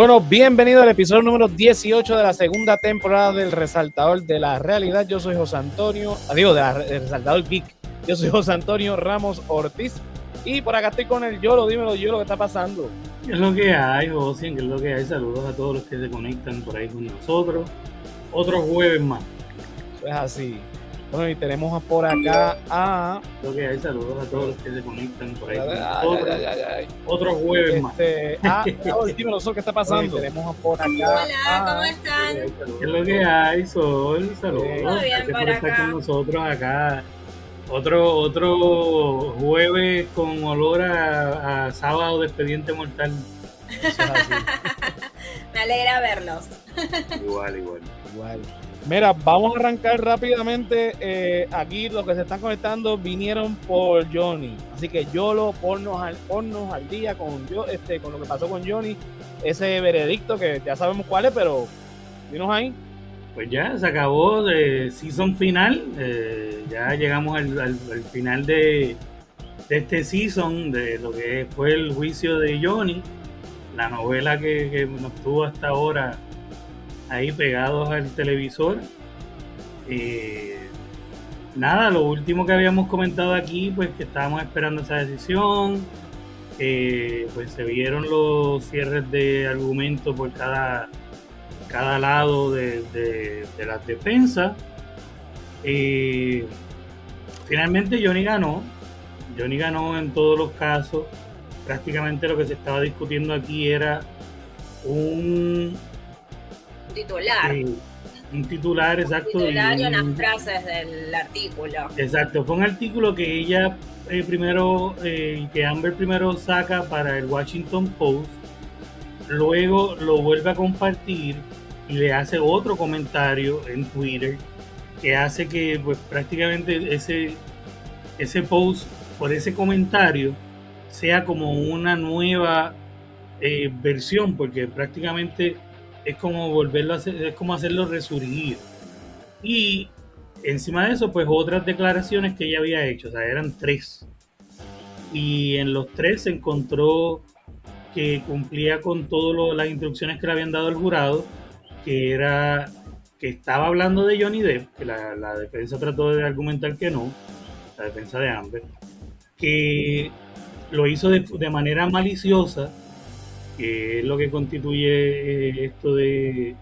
Bueno, bienvenido al episodio número 18 de la segunda temporada del Resaltador de la Realidad. Yo soy José Antonio, ah, digo, del Resaltador Geek. Yo soy José Antonio Ramos Ortiz. Y por acá estoy con el Yolo, dímelo yo lo que está pasando. ¿Qué es lo que hay, José? ¿Qué es lo que hay? Saludos a todos los que se conectan por ahí con nosotros. Otro jueves más. Eso es así. Bueno, y tenemos por acá a. Lo que hay, saludos a todos los que se conectan por ahí. Otro jueves más. Este, ah, dímelo, Sol, ¿qué está pasando? tenemos por acá. Hola, ¿cómo están? ¿Qué es lo que hay, Sol? Saludos. Gracias por estar con nosotros acá. Otro, otro jueves con olor a, sábado de expediente mortal. Me alegra verlos. igual, igual. Igual. Mira, vamos a arrancar rápidamente. Eh, aquí los que se están conectando vinieron por Johnny. Así que yo lo ponnos al, al día con, yo, este, con lo que pasó con Johnny. Ese veredicto que ya sabemos cuál es, pero dinos ahí. Pues ya se acabó de season final. Eh, ya llegamos al, final de, este season, de lo que fue el juicio de Johnny. La novela que, que nos tuvo hasta ahora ahí pegados al televisor. Eh, nada, lo último que habíamos comentado aquí, pues que estábamos esperando esa decisión. pues se vieron los cierres de argumento por cada, cada lado de, las defensas. finalmente Johnny ganó. Johnny ganó en todos los casos. Prácticamente lo que se estaba discutiendo aquí era un titular. un titular, exacto. Un titular y, unas frases del artículo. Exacto, fue un artículo que ella eh, primero, eh, que Amber primero saca para el Washington Post, luego lo vuelve a compartir y le hace otro comentario en Twitter que hace que pues prácticamente ese, ese post por ese comentario sea como una nueva eh, versión, porque prácticamente es como volverlo es como hacerlo resurgir. Y encima de eso, pues otras declaraciones que ella había hecho, o sea, eran tres. Y en los tres se encontró que cumplía con todas las instrucciones que le habían dado el jurado, que era que estaba hablando de Johnny Depp, que la, defensa trató de argumentar que no, la defensa de Amber, que lo hizo de manera maliciosa que es lo que constituye eh, esto de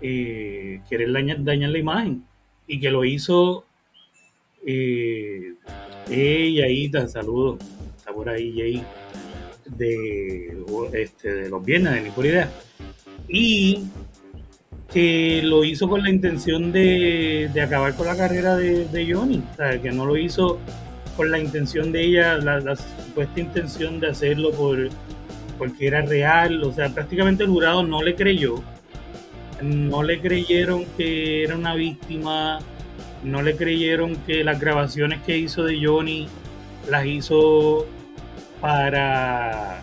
eh, querer dañar, dañar, la imagen. Y que lo hizo eh, ella ahí, saludos, está por ahí Jay, de, este, de los viernes, de mi pura idea, y que lo hizo con la intención de, acabar con la carrera de, Johnny, o sea, que no lo hizo con la intención de ella, la, la supuesta intención de hacerlo por porque era real, o sea, prácticamente el jurado no le creyó, no le creyeron que era una víctima, no le creyeron que las grabaciones que hizo de Johnny las hizo para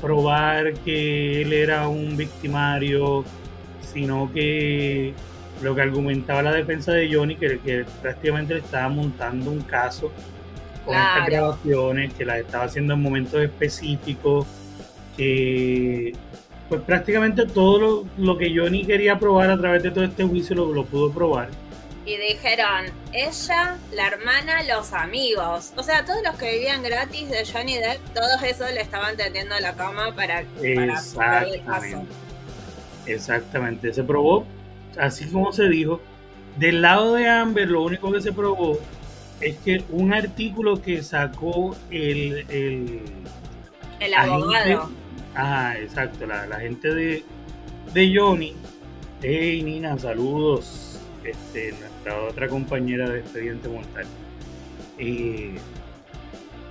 probar que él era un victimario, sino que lo que argumentaba la defensa de Johnny, que, que prácticamente le estaba montando un caso con estas grabaciones, que las estaba haciendo en momentos específicos que pues prácticamente todo lo, que Johnny quería probar a través de todo este juicio lo, lo pudo probar. Y dijeron, ella, la hermana, los amigos. O sea, todos los que vivían gratis de Johnny Depp, todos esos le estaban tendiendo la cama para, para el caso. Exactamente, se probó, así como se dijo. Del lado de Amber, lo único que se probó es que un artículo que sacó el, el, el abogado. Ah, exacto, la, gente de, de Johnny. Hey Nina, saludos. Este, nuestra otra compañera de Expediente Mortal. Eh,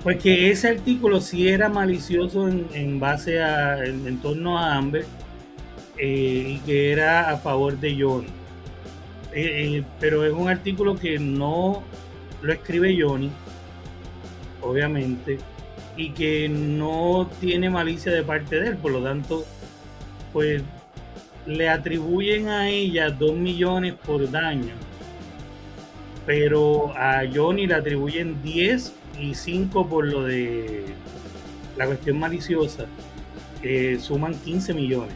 pues que ese artículo sí era malicioso en, base a, en, torno a Amber eh, y que era a favor de Johnny. Eh, pero es un artículo que no lo escribe Johnny, obviamente, y que no tiene malicia de parte de él, por lo tanto, pues le atribuyen a ella 2 millones por daño, pero a Johnny le atribuyen 10 y 5 por lo de la cuestión maliciosa. suman 15 millones.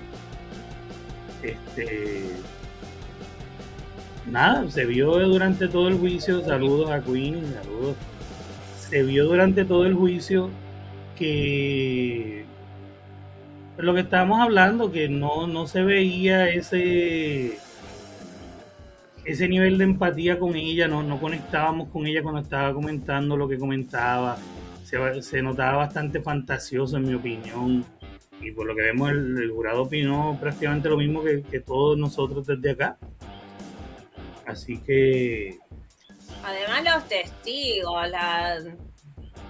Este, nada, se vio durante todo el juicio, saludos a Queen, saludos. Se vio durante todo el juicio que lo que estábamos hablando, que no, no se veía ese ese nivel de empatía con ella, no, no conectábamos con ella cuando estaba comentando lo que comentaba. Se, se notaba bastante fantasioso, en mi opinión. Y por lo que vemos, el, jurado opinó prácticamente lo mismo que, que, todos nosotros desde acá. Así que. Además, los testigos, la,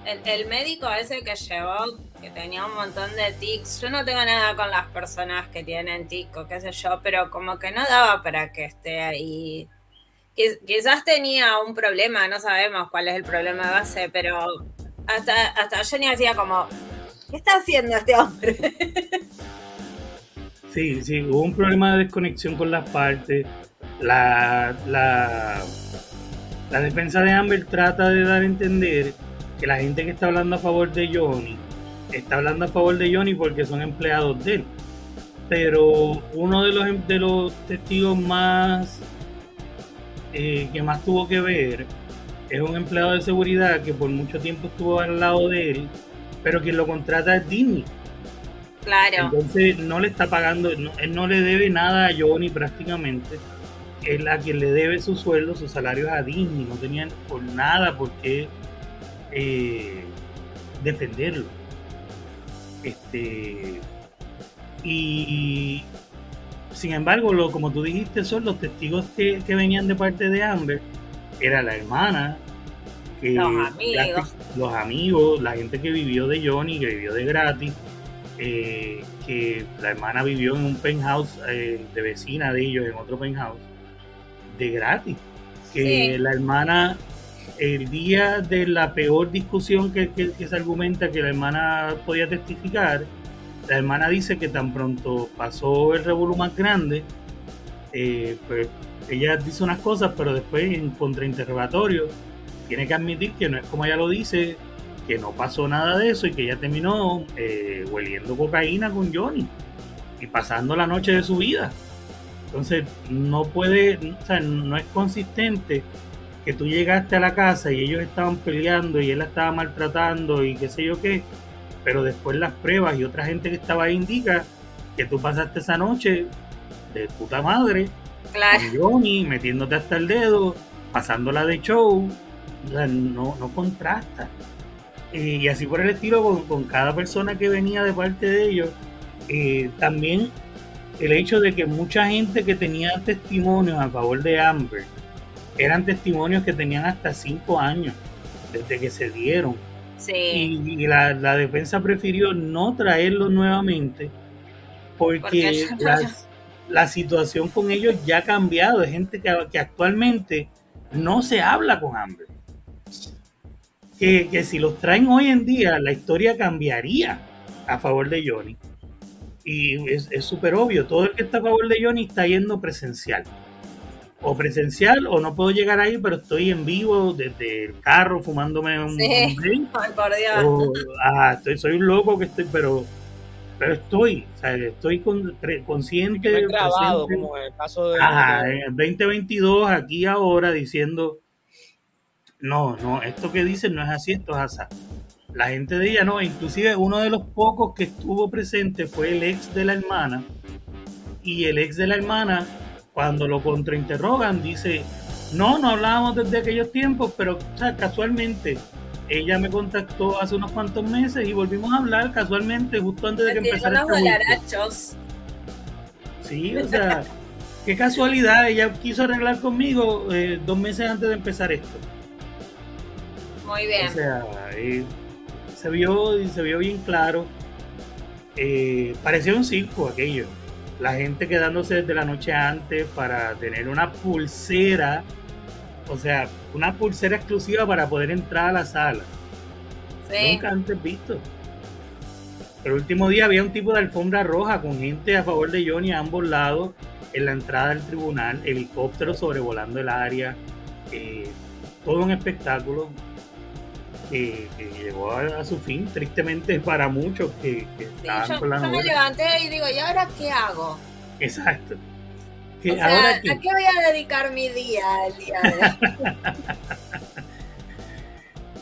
el, médico ese que llevó, que tenía un montón de tics, yo no tengo nada con las personas que tienen tics o qué sé yo, pero como que no daba para que esté ahí. Quizás tenía un problema, no sabemos cuál es el problema de base, pero hasta, hasta Jenny hacía como, ¿qué está haciendo este hombre? Sí, sí, hubo un problema de desconexión con las partes. La, la, la defensa de Amber trata de dar a entender que la gente que está hablando a favor de Johnny está hablando a favor de Johnny porque son empleados de él. Pero uno de los, de los testigos más eh, que más tuvo que ver es un empleado de seguridad que por mucho tiempo estuvo al lado de él, pero quien lo contrata es Disney. Claro. Entonces no le está pagando, él no le debe nada a Johnny prácticamente. Él a quien le debe su sueldo, su salario a Disney. No tenían por nada por qué eh, defenderlo. Este, y sin embargo, lo, como tú dijiste, son los testigos que, venían de parte de Amber, era la hermana, los amigos. los amigos, la gente que vivió de Johnny, que vivió de gratis, eh, que la hermana vivió en un penthouse eh, de vecina de ellos, en otro penthouse, de gratis. Que la hermana el día de la peor discusión que, se argumenta que la hermana podía testificar, la hermana dice que tan pronto pasó el revuelo más grande, eh, pues ella dice unas cosas, pero después en contrainterrogatorio tiene que admitir que no es como ella lo dice, que no pasó nada de eso y que ella terminó eh, hueliendo cocaína con Johnny y pasando la noche de su vida. Entonces no puede, o sea, no es consistente que tú llegaste a la casa y ellos estaban peleando y él la estaba maltratando y qué sé yo qué, pero después las pruebas y otra gente que estaba ahí indica que tú pasaste esa noche de puta madre claro. con Johnny, metiéndote hasta el dedo, pasándola de show, no, no contrasta. y así por el estilo con, cada persona que venía de parte de ellos. Eh, también el hecho de que mucha gente que tenía testimonios a favor de Amber eran testimonios que tenían hasta cinco años desde que se dieron. Y, la, defensa prefirió no traerlos nuevamente porque, la, situación con ellos ya ha cambiado. Hay gente que, que actualmente no se habla con hambre. Que, que, si los traen hoy en día, la historia cambiaría a favor de Johnny. Y es súper obvio, todo el que está a favor de Johnny está yendo presencial o presencial o no puedo llegar ahí, pero estoy en vivo desde el carro fumándome un, sí. por Dios. estoy, soy un loco que estoy, pero pero estoy, o sea, estoy con, consciente. grabado, como el caso de. Ajá, en el 2022, aquí ahora, diciendo: No, no, esto que dicen no es así, esto es así. La gente de ella no, inclusive uno de los pocos que estuvo presente fue el ex de la hermana. Y el ex de la hermana cuando lo contrainterrogan, dice, no, no hablábamos desde aquellos tiempos, pero casualmente ella me contactó hace unos cuantos meses y volvimos a hablar casualmente justo antes de que empezara este Sí, o sea, qué casualidad, ella quiso arreglar conmigo eh, dos meses antes de empezar esto. Muy bien. O sea, eh, se vio se vio bien claro. Eh, parecía un circo aquello la gente quedándose desde la noche antes para tener una pulsera, o sea, una pulsera exclusiva para poder entrar a la sala. Nunca antes visto. El último día había un tipo de alfombra roja con gente a favor de Johnny a ambos lados en la entrada del tribunal, helicópteros sobrevolando el área, eh, todo un espectáculo. Que, llegó a, su fin, tristemente para muchos que, que yo, con la yo me levanté y digo, ¿y ahora qué hago? Exacto. ¿A qué voy a dedicar mi día el día de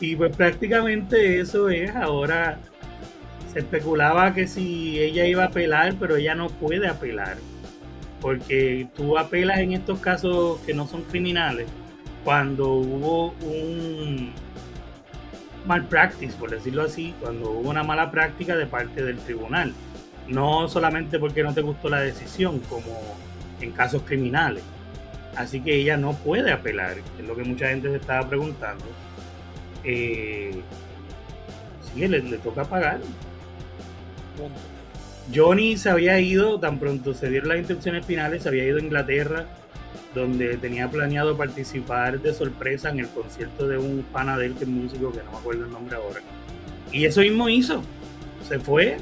y pues prácticamente eso es. Ahora se especulaba que si ella iba a apelar, pero ella no puede apelar. Porque tú apelas en estos casos que no son criminales cuando hubo un malpractice, por decirlo así, cuando hubo una mala práctica de parte del tribunal. No solamente porque no te gustó la decisión, como en casos criminales. Así que ella no puede apelar, es lo que mucha gente se estaba preguntando. Eh, sí, le, le toca pagar. Johnny se había ido, tan pronto se dieron las instrucciones finales, se había ido a Inglaterra, donde tenía planeado participar de sorpresa en el concierto de un pana de él, que es músico, que no me acuerdo el nombre ahora. Y eso mismo hizo. Se fue,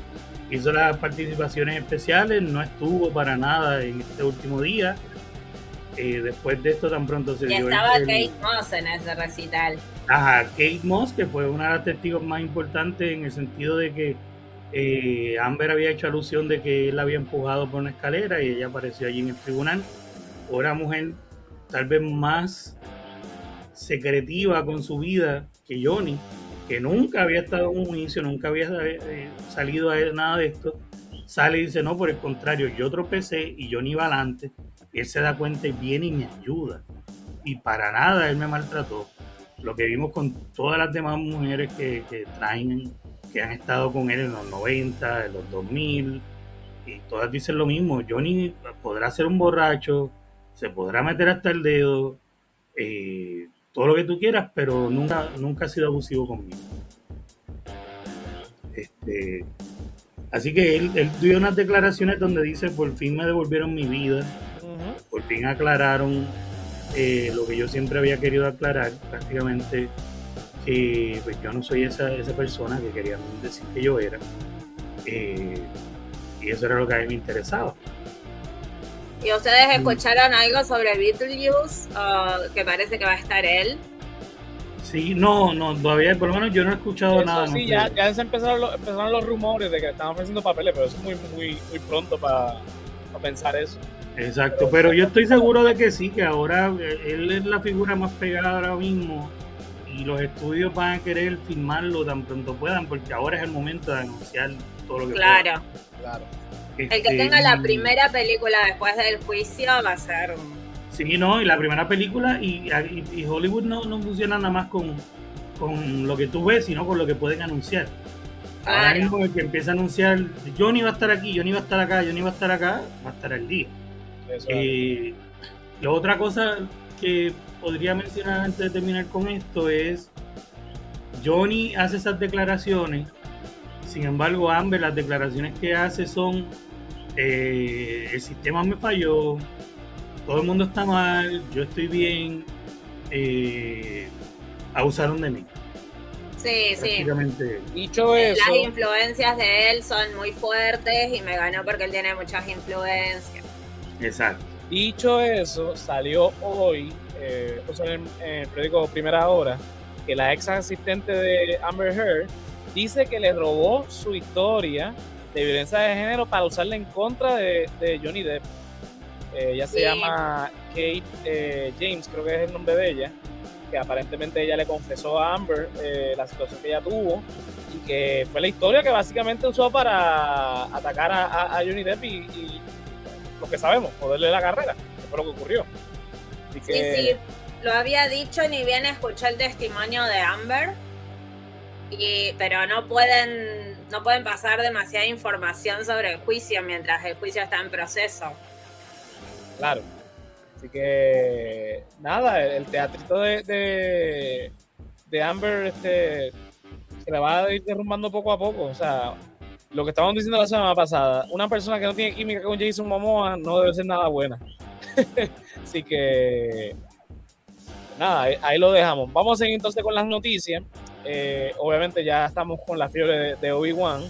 hizo las participaciones especiales, no estuvo para nada en este último día. Eh, después de esto tan pronto se y estaba Kate Moss en ese recital. Ajá, Kate Moss, que fue una de las testigos más importantes en el sentido de que eh, Amber había hecho alusión de que él la había empujado por una escalera y ella apareció allí en el tribunal. Una mujer tal vez más secretiva con su vida que Johnny, que nunca había estado en un juicio, nunca había eh, salido a nada de esto, sale y dice, no, por el contrario, yo tropecé y ni iba adelante, él se da cuenta y viene y me ayuda. Y para nada él me maltrató. Lo que vimos con todas las demás mujeres que, traen, que han estado con él en los 90, en los 2000, y todas dicen lo mismo, Johnny podrá ser un borracho, se podrá meter hasta el dedo, eh, todo lo que tú quieras, pero nunca, nunca ha sido abusivo conmigo. Este, así que él, dio unas declaraciones donde dice, por fin me devolvieron mi vida, por fin aclararon eh, lo que yo siempre había querido aclarar, prácticamente que pues yo no soy esa, esa persona que querían decir que yo era. Eh, y eso era lo que a mí me interesaba. ¿Y ustedes mm. escucharon algo sobre Beetlejuice? Uh, que parece que va a estar él. Sí, no, no, todavía, por lo menos yo no he escuchado nada. Sí, ya, ya se empezaron los, empezaron los rumores de que estaban ofreciendo papeles, pero eso es muy, muy, muy pronto para pensar eso. Exacto, pero yo estoy seguro de que sí, que ahora eh, él es la figura más pegada ahora mismo y los estudios van a querer filmarlo tan pronto puedan, porque ahora es el momento de anunciar todo lo que Claro, claro el que este, tenga la primera película después del juicio va a ser. Sí, no, y la primera película, y, Hollywood no, no, funciona nada más con, con lo que tú ves, sino con lo que pueden anunciar. Ahora mismo el que empieza a anunciar, Johnny va a estar aquí, Johnny va a estar acá, Johnny va a estar acá, va a estar el día. Eh, la otra cosa que podría mencionar antes de terminar con esto es, Johnny hace esas declaraciones sin embargo, Amber, las declaraciones que hace son, eh, el sistema me falló, todo el mundo está mal, yo estoy bien, eh, abusaron de mí. Sí, sí. Dicho eso. Las influencias de él son muy fuertes y me ganó porque él tiene muchas influencias. Exacto. Dicho eso, salió hoy, eh, en, el, periódico Primera Hora, que la ex asistente de Amber Heard dice que le robó su historia de violencia de género para usarla en contra de, Johnny Depp. Eh, ella se llama Kate eh, James, creo que es el nombre de ella, que aparentemente ella le confesó a Amber eh, la situación que ella tuvo y que fue la historia que básicamente usó para atacar a, Johnny Depp y, lo que sabemos, poderle la carrera, que fue lo que ocurrió. Sí, sí, lo había dicho, ni bien escuché el testimonio de Amber pero no pueden, no pueden pasar demasiada información sobre el juicio mientras el juicio está en proceso. Claro. Así que nada, el teatrito de, de, Amber este, se le va a ir derrumbando poco a poco. O sea, lo que estábamos diciendo la semana pasada, una persona que no tiene química con Jason Momoa no debe ser nada buena. Así que nada, ahí, lo dejamos. Vamos a seguir entonces con las noticias. Eh, obviamente ya estamos con la fiebre de, Obi-Wan.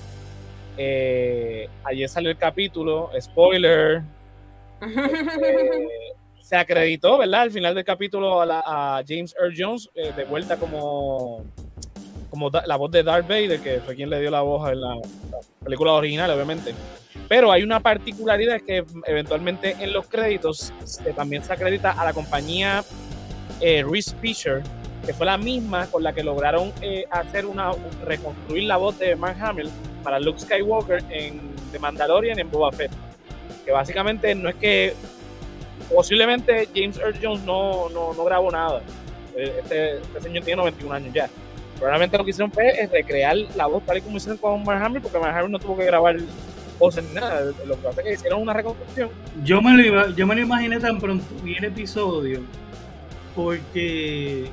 Eh, ayer salió el capítulo, spoiler. Eh, se acreditó, ¿verdad? Al final del capítulo a, James Earl Jones de vuelta como como la voz de Darth Vader, que fue quien le dio la voz en la, película original, obviamente. Pero hay una particularidad que eventualmente en los créditos también se acredita a la compañía eh, Reese Fisher, que fue la misma con la que lograron eh, hacer una reconstruir la voz de Mark Hamill para Luke Skywalker en The Mandalorian en Boba Fett. Que básicamente no es que posiblemente James Earl Jones no, no, no grabó nada. Eh, este, este, señor tiene 91 años ya. Probablemente lo que hicieron fue es recrear la voz tal y como hicieron con Mark Hamill, porque Mark Hamill no tuvo que grabar voces ni nada. Lo que pasa es que hicieron una reconstrucción. Yo me lo, yo me lo imaginé tan pronto vi el episodio, porque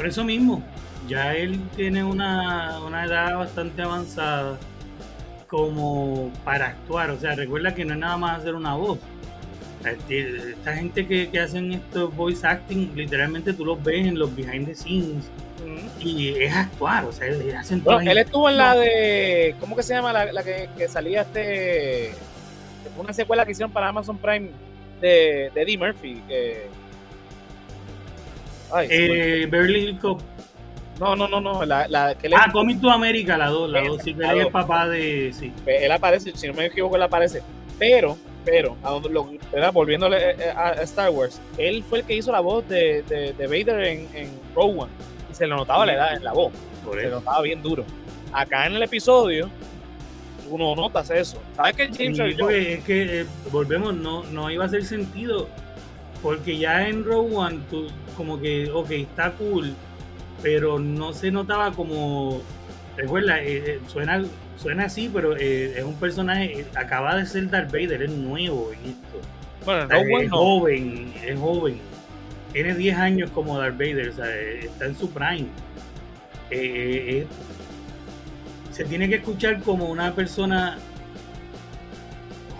por eso mismo, ya él tiene una, una edad bastante avanzada como para actuar. O sea, recuerda que no es nada más hacer una voz. Este, esta gente que, que hacen estos voice acting, literalmente tú los ves en los behind the scenes y es actuar, o sea, hacen Él estuvo en la de, ¿cómo que se llama? La, la que, que, salía este, una secuela que hicieron para Amazon Prime de, de Eddie Murphy, que eh, Beverly Cop. No, no, no, no. La, la que ah, Coming to America, la dos, la dos. Sí, que él es papá de. Sí. Él aparece, si no me equivoco, él aparece. Pero, pero, a donde lo, volviéndole eh, eh, a, Star Wars, él fue el que hizo la voz de, de, de Vader en, en Rogue One. Y se le notaba la edad en la voz. se le notaba bien duro. Acá en el episodio, uno notas eso. ¿Sabes que James Es que, eh, volvemos, no, no iba a hacer sentido. Porque ya en Rogue One, tú, como que, ok, está cool, pero no se notaba como, recuerda, eh, eh, suena, suena así, pero eh, es un personaje, acaba de ser Darth Vader, es nuevo en esto. Bueno, es joven, es joven. Tiene 10 años como Darth Vader, o sea, está en su prime. se tiene que escuchar como una persona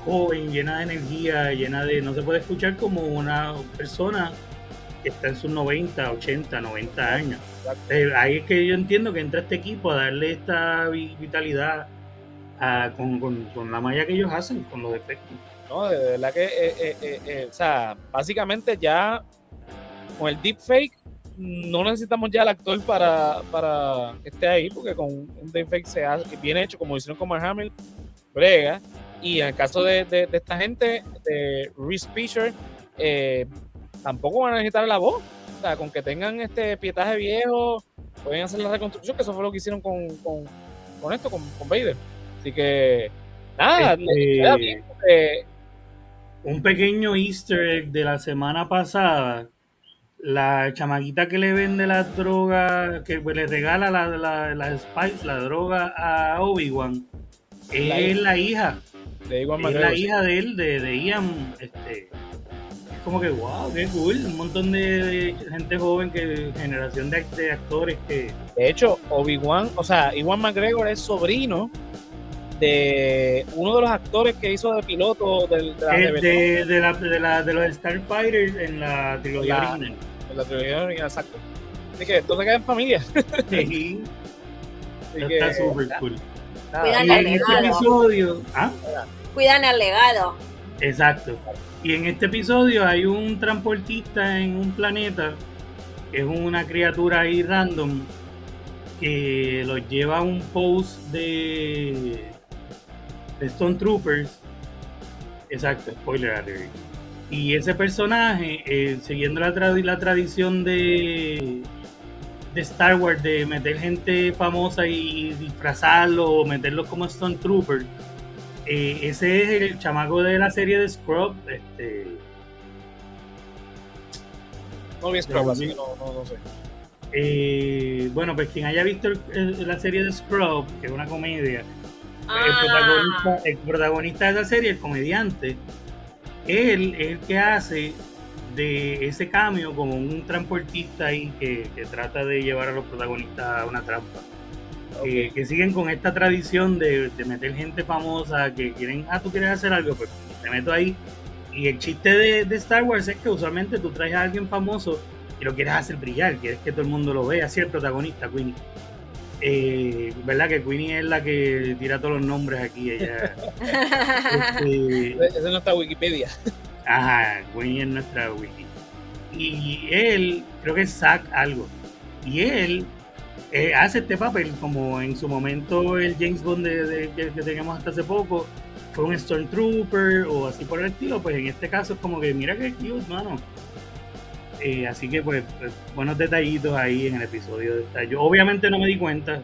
joven, llena de energía, llena de. No se puede escuchar como una persona está en sus 90, 80, 90 años. Eh, ahí es que yo entiendo que entra este equipo a darle esta vitalidad con, la malla que ellos hacen, con los efectos. No, de verdad que, eh, eh, o sea, básicamente ya con el deepfake no necesitamos ya el actor para, para que esté ahí, porque con un deepfake se hace, bien hecho, como hicieron con Mark Hamill, brega. Y en el caso de, esta gente, de Reese Fisher, eh, tampoco van a necesitar la voz. O sea, con que tengan este pietaje viejo, pueden hacer la reconstrucción, que eso fue lo que hicieron con, con, esto, con, con, Vader. Así que, nada, este, un pequeño easter egg de la semana pasada. La chamaquita que le vende la droga, que le regala la, la, la spice, la droga a Obi-Wan, es la hija. De es la hija de él, de, de Ian, este, como que, wow, qué cool. Un montón de, gente joven, que generación de, actores que. De hecho, Obi-Wan, o sea, Iwan McGregor es sobrino de uno de los actores que hizo de piloto de, la, de, de, la, de, la, de los Starfighters en la trilogía original. En la trilogía original, exacto. Así que esto se queda en familia. Sí. Está súper cool. Cuidan el este legado. ¿ah? Cuidan el legado. Exacto. Y en este episodio hay un transportista en un planeta, es una criatura ahí random, que los lleva a un post de, de Stone Troopers. Exacto, spoiler alert. Y ese personaje, eh, siguiendo la, tradición de Star Wars, de meter gente famosa y disfrazarlo o meterlo como Stone Troopers, eh, ese es el chamaco de la serie de Scrub. Este, no vi Scrub, así no, no, sé. Eh, bueno, pues quien haya visto la serie de Scrub, que es una comedia, ah. el, protagonista, de esa serie, el comediante, él es el que hace de ese cambio como un transportista ahí que, que trata de llevar a los protagonistas a una trampa. Eh, que siguen con esta tradición de, meter gente famosa que quieren, ah, tú quieres hacer algo, pues te meto ahí. Y el chiste de, Star Wars es que usualmente tú traes a alguien famoso y lo quieres hacer brillar, quieres que todo el mundo lo vea, así el protagonista, Queenie. Eh, ¿Verdad que Queenie es la que tira todos los nombres aquí? Ella, este, Esa es nuestra Wikipedia. Ajá, Queenie es nuestra wiki. Y él, creo que es Zack algo. Y él eh, hace este papel, como en su momento el James Bond de, que, teníamos hasta hace poco fue un Stormtrooper o así por el estilo, pues en este caso es como que mira que cute, mano. Eh, así que pues, pues, buenos detallitos ahí en el episodio. Yo obviamente no me di cuenta,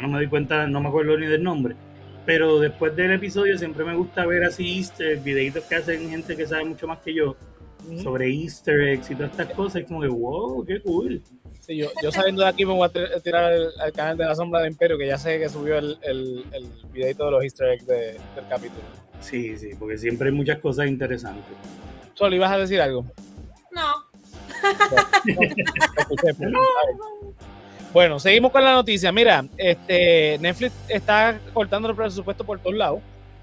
no me di cuenta, no me acuerdo ni del nombre, pero después del episodio siempre me gusta ver así easter, videitos que hacen gente que sabe mucho más que yo sobre easter eggs y todas estas cosas, y como que wow, qué cool. Sí, yo, yo sabiendo de aquí me voy a tirar al, canal de la sombra de Imperio, que ya sé que subió el, el, el videito de los easter eggs del capítulo. Sí, sí, porque siempre hay muchas cosas interesantes. Solo, ¿ibas a decir algo? No. Bueno, seguimos con la noticia. Mira, este Netflix está cortando el presupuesto por todos lados.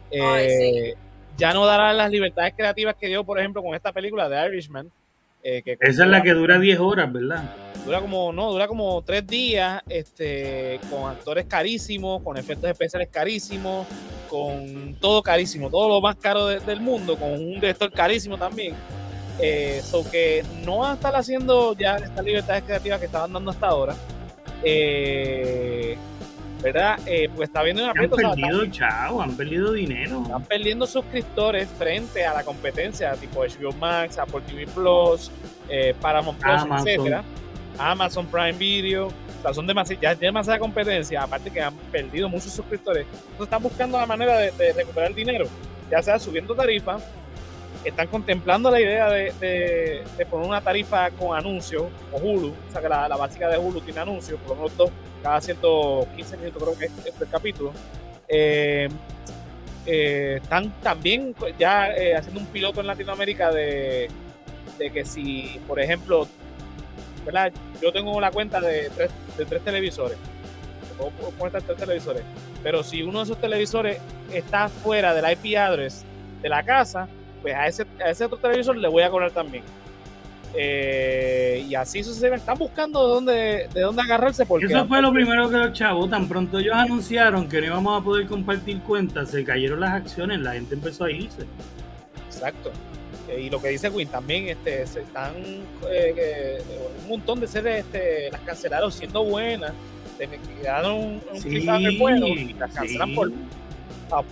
Eh, ya no dará las libertades creativas que dio, por ejemplo, con esta película de Irishman. Eh, Esa es la que dura 10 horas, ¿verdad? Dura como, no, dura como 3 días, este, con actores carísimos, con efectos especiales carísimos, con todo carísimo, todo lo más caro del mundo, con un director carísimo también. Eh, que no van a estar haciendo ya estas libertades creativas que estaban dando hasta ahora. Eh, ¿Verdad? Eh, pues está viendo una Han perdido, chao, han perdido dinero. Están perdiendo suscriptores frente a la competencia, tipo HBO Max, Apple TV Plus, eh, Paramount Plus, Amazon. etcétera. Amazon Prime Video. O sea, son demasiadas, ya demasiada competencia, aparte que han perdido muchos suscriptores. Entonces están buscando la manera de, de recuperar el dinero, ya sea subiendo tarifas están contemplando la idea de, poner una tarifa con anuncios, o Hulu, o sea que la, básica de Hulu tiene anuncios, por lo menos dos, cada 115 minutos creo que es, el capítulo. Eh, eh, están también ya eh, haciendo un piloto en Latinoamérica de, que si, por ejemplo, ¿verdad? yo tengo la cuenta de tres, de tres televisores, puedo tres televisores, pero si uno de esos televisores está fuera del IP address de la casa, pues a ese, a ese otro televisor le voy a cobrar también. Eh, y así sucesivamente. Están buscando de dónde, de dónde agarrarse. Porque Eso fue lo primero que los chavos, tan pronto ellos anunciaron que no íbamos a poder compartir cuentas, se cayeron las acciones, la gente empezó a irse. Exacto. Eh, y lo que dice Win también, este, se están eh, un montón de series, este, las cancelaron siendo buenas, quedaron un, un bueno y las cancelan por,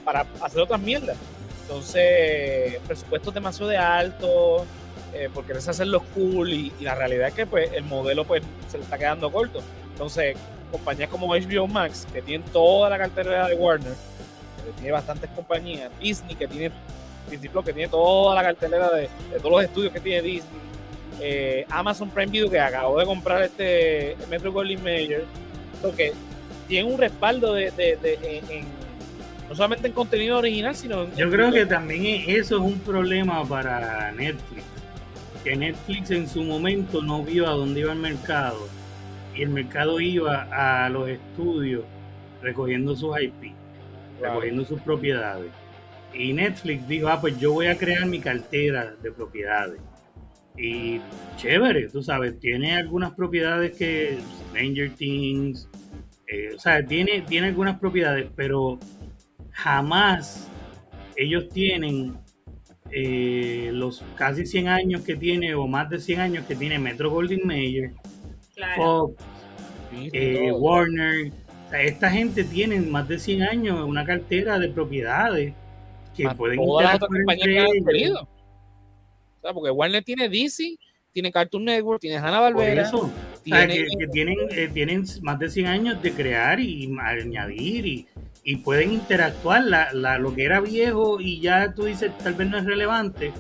para hacer otras mierdas. Entonces, presupuestos demasiado de alto, eh, porque querés hacerlo cool y, la realidad es que pues el modelo pues se le está quedando corto. Entonces, compañías como HBO Max, que tienen toda la cartera de Warner, que tiene bastantes compañías, Disney, que tiene, principio, que tiene toda la cartelera de, todos los estudios que tiene Disney, eh, Amazon Prime Video, que acabó de comprar este Metro Goldwyn Mayer, que tiene un respaldo de, en no solamente en contenido original, sino en... Yo creo que también eso es un problema para Netflix, que Netflix en su momento no vio a dónde iba el mercado y el mercado iba a los estudios recogiendo sus IP, recogiendo sus propiedades. Y Netflix dijo, ah, pues yo voy a crear mi cartera de propiedades. Y chévere, tú sabes, tiene algunas propiedades que Stranger Things, eh, o sea, tiene, tiene algunas propiedades, pero jamás ellos tienen eh, los casi 100 años que tiene, o más de 100 años que tiene Metro Goldwyn Mayer, Fox, eh, Warner. esta gente tiene más de 100 años una cartera de propiedades que pueden todas porque Warner tiene DC, tiene Cartoon Network, tiene Hanna Barbera. que, tienen, eh, tienen más de 100 años de crear y añadir y y pueden interactuar. La, lo que era viejo y ya tú dices tal vez no es relevante,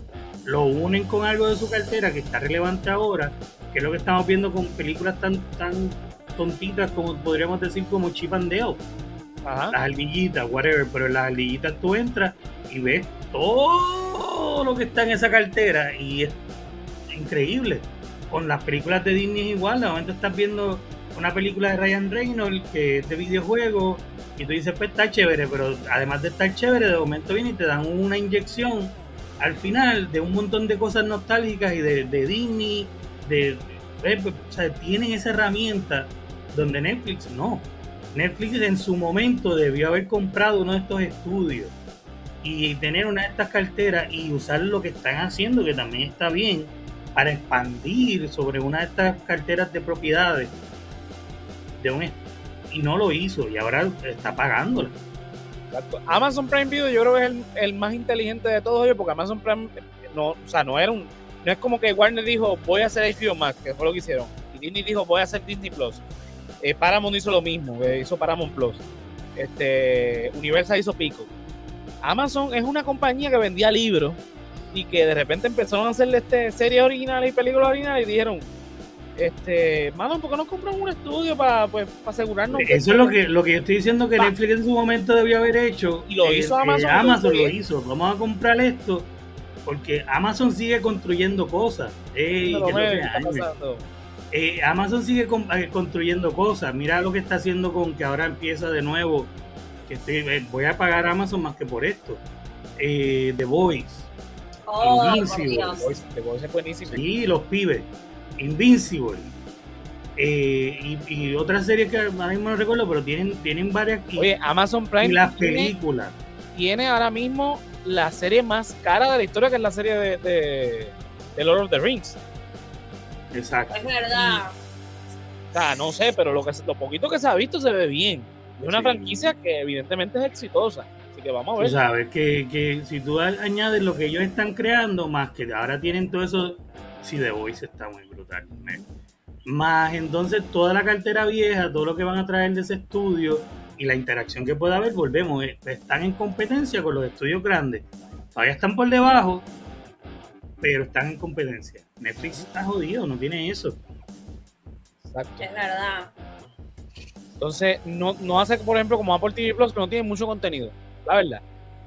lo unen con algo de su cartera que está relevante ahora, que es lo que estamos viendo con películas tan, tan tontitas como podríamos decir como Chip and Dale. Las ardillitas, whatever, pero en las ardillitas tú entras y ves todo lo que está en esa cartera y es increíble. Con las películas de Disney igual, de momento estás viendo una película de Ryan Reynolds que es de videojuegos y tú dices, pues está chévere, pero además de estar chévere, de momento viene y te dan una inyección al final de un montón de cosas nostálgicas y de, Disney, de, o sea, tienen esa herramienta donde Netflix no. Netflix en su momento debió haber comprado uno de estos estudios y tener una de estas carteras y usar lo que están haciendo, que también está bien, para expandir sobre una de estas carteras de propiedades de un y no lo hizo y ahora está pagándola. Amazon Prime Video yo creo que es el, el, más inteligente de todos ellos porque Amazon Prime no, o sea, no era un no es como que Warner dijo voy a hacer HBO Max, que fue lo que hicieron. Y Disney dijo voy a hacer Disney Plus. Eh, Paramount hizo lo mismo, hizo Paramount Plus. Este, Universal hizo Pico. Amazon es una compañía que vendía libros y que de repente empezaron a hacerle este, series originales y películas originales y dijeron, este, mano, ¿por qué no compran un estudio para pues, asegurarnos? Eso es lo que, lo que yo estoy diciendo que Netflix en su momento debió haber hecho. Y lo hizo Amazon. Amazon lo hizo. Vamos a comprar esto porque Amazon sigue construyendo cosas. Amazon sigue construyendo cosas. Mira lo que está haciendo con que ahora empieza de nuevo. Que eh, voy a pagar Amazon más que por esto. Eh, The Voice Oh, Invincible. es buenísimo. Sí, los pibes. Invincible. Eh, y, otras series que ahora mismo no recuerdo, pero tienen, tienen varias. Oye, Amazon Prime. Y las películas. Tiene ahora mismo la serie más cara de la historia, que es la serie de, de, Lord of the Rings. Exacto. Es verdad. o sea, no sé, pero lo, que, lo poquito que se ha visto se ve bien. Es una franquicia que evidentemente es exitosa que vamos a ver. sabes que, que, si tú añades lo que ellos están creando, más que ahora tienen todo eso, si The Voice está muy brutal. ¿eh? Más entonces toda la cartera vieja, todo lo que van a traer de ese estudio y la interacción que pueda haber, volvemos, eh, están en competencia con los estudios grandes. Todavía están por debajo, pero están en competencia. Netflix está jodido, no tiene eso. Exacto. Es verdad. Entonces, no, no hace, por ejemplo, como Apple TV Plus, que no tiene mucho contenido la verdad.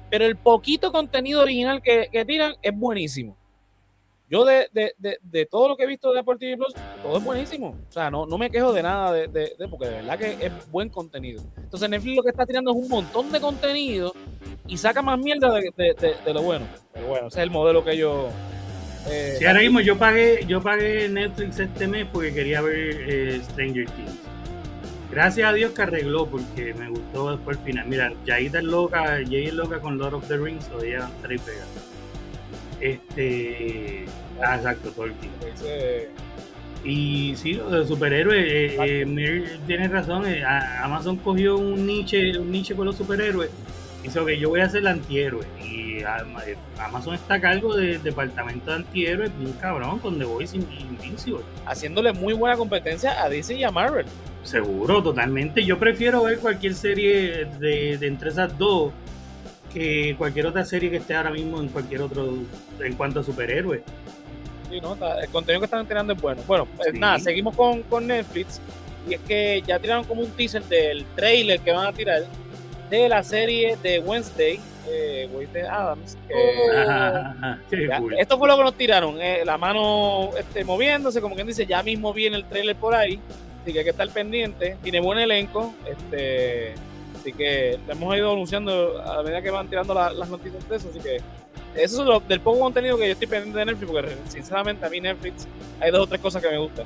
Pero el poquito contenido original que, tiran es buenísimo. Yo de, todo lo que he visto de Apple TV Plus, todo es buenísimo. O sea, no, no me quejo de nada de, porque de verdad que es buen contenido. Entonces Netflix lo que está tirando es un montón de contenido y saca más mierda de, lo bueno. Pero bueno, ese es el modelo que yo... Eh, sí, ahora mismo yo pagué, yo pagué Netflix este mes porque quería ver eh, Stranger Things. Gracias a Dios que arregló porque me gustó después el final. Mira, Yaita es loca, Jay es loca con Lord of the Rings, o ella estar ahí pegada. Este. Ah, exacto, Tolkien. Y sí, lo de superhéroes, eh, eh tiene razón. Eh, Amazon cogió un niche, un niche con los superhéroes. Hizo que yo voy a ser el antihéroe. Y Amazon está a cargo del departamento de antihéroes, bien cabrón, con The Voice Invincible. Haciéndole muy buena competencia a DC y a Marvel. Seguro, totalmente. Yo prefiero ver cualquier serie de, entre esas dos que cualquier otra serie que esté ahora mismo en cualquier otro, en cuanto a superhéroes. Sí, no, el contenido que están tirando es bueno. Bueno, pues nada, seguimos con, con Netflix. Y es que ya tiraron como un teaser del trailer que van a tirar de la serie de Wednesday, eh, Wednesday Adams. Esto fue lo que nos tiraron, eh, la mano este, moviéndose, como quien dice, ya mismo viene el trailer por ahí así que hay que estar pendiente. Tiene buen elenco, este, así que hemos ido anunciando a medida que van tirando las noticias de eso, así que eso es lo, del poco contenido que yo estoy pendiente de Netflix, porque sinceramente a mí Netflix hay dos o tres cosas que me gustan,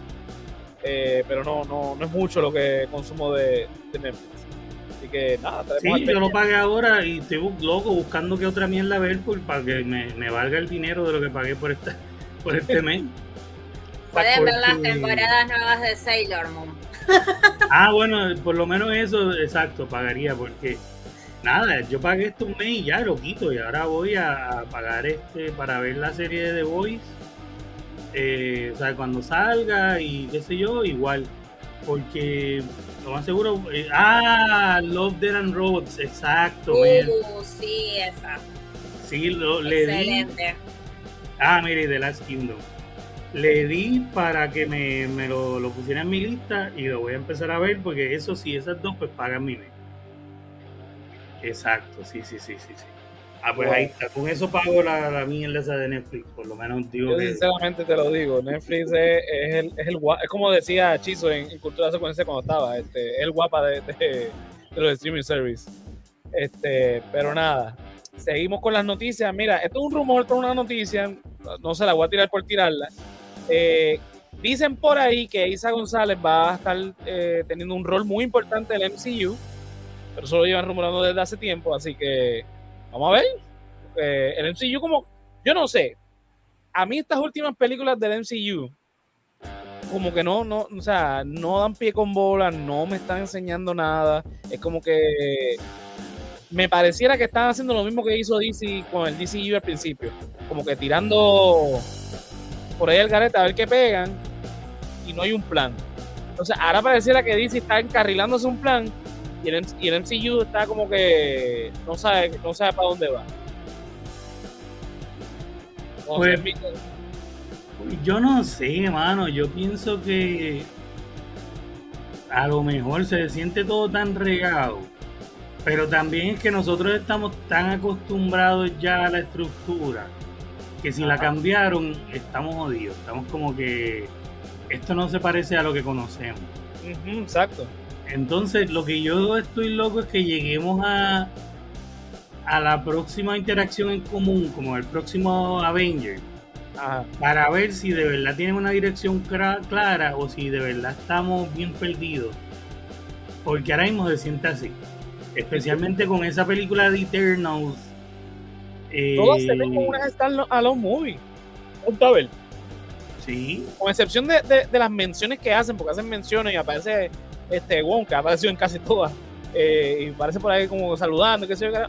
eh, pero no, no, no es mucho lo que consumo de, Netflix. Así que nada, Sí, yo lo pagué ahora y estoy loco buscando que otra mierda ver para que me, me valga el dinero de lo que pagué por, esta, por este mes. Pueden ver las temporadas nuevas de Sailor Moon. ah, bueno, por lo menos eso, exacto, pagaría, porque nada, yo pagué esto un mes y ya lo quito, y ahora voy a, pagar este para ver la serie de The Voice. Eh, o sea, cuando salga y qué sé yo, igual. Porque lo más seguro. Eh, ah, Love, Dead and Robots, exacto. Uh, sí, esa. Sí, lo, le di. Ah, mire, The Last Kingdom le di para que me, lo, lo, pusiera en mi lista y lo voy a empezar a ver porque eso sí, esas dos pues pagan mi mes. Exacto, sí, sí, sí, sí, sí. Ah, pues ahí está, con eso pago la, la mierda esa de Netflix, por lo menos digo Yo sinceramente te lo digo, Netflix es, es, el, es, el, es como decía Chizo en, en Cultura Secuencia cuando estaba, este, es el guapa de, de, de los streaming service. Este, pero nada, seguimos con las noticias. Mira, esto es un rumor, con una noticia, no se la voy a tirar por tirarla. Eh, dicen por ahí que Isa González va a estar eh, teniendo un rol muy importante en el MCU, pero eso lo llevan rumorando desde hace tiempo, así que vamos a ver. Eh, el MCU como, yo no sé, a mí estas últimas películas del MCU como que no, no, o sea, no dan pie con bola, no me están enseñando nada. Es como que me pareciera que están haciendo lo mismo que hizo DC con el DCU al principio. Como que tirando por ahí el garete a ver qué pegan y no hay un plan. Entonces ahora pareciera que DC está encarrilándose un plan y el, y el MCU está como que no sabe, no sabe para dónde va. Pues, yo no sé, mano. Yo pienso que a lo mejor se siente todo tan regado. Pero también es que nosotros estamos tan acostumbrados ya a la estructura que si la cambiaron estamos jodidos. Estamos como que esto no se parece a lo que conocemos. exacto. Entonces, lo que yo estoy loco es que lleguemos a, a la próxima interacción en común, como el próximo Avenger, para ver si de verdad tienen una dirección clara o si de verdad estamos bien perdidos. Porque ahora mismo se siente así. Especialmente con esa película de Eternals. Eh, Todo se ve como una a los movies. Punto a ver. Sí. Con excepción de, de, las menciones que hacen, porque hacen menciones y aparece este Wong, que ha aparecido en casi todas. Eh, y parece por ahí como saludando, qué sé yo.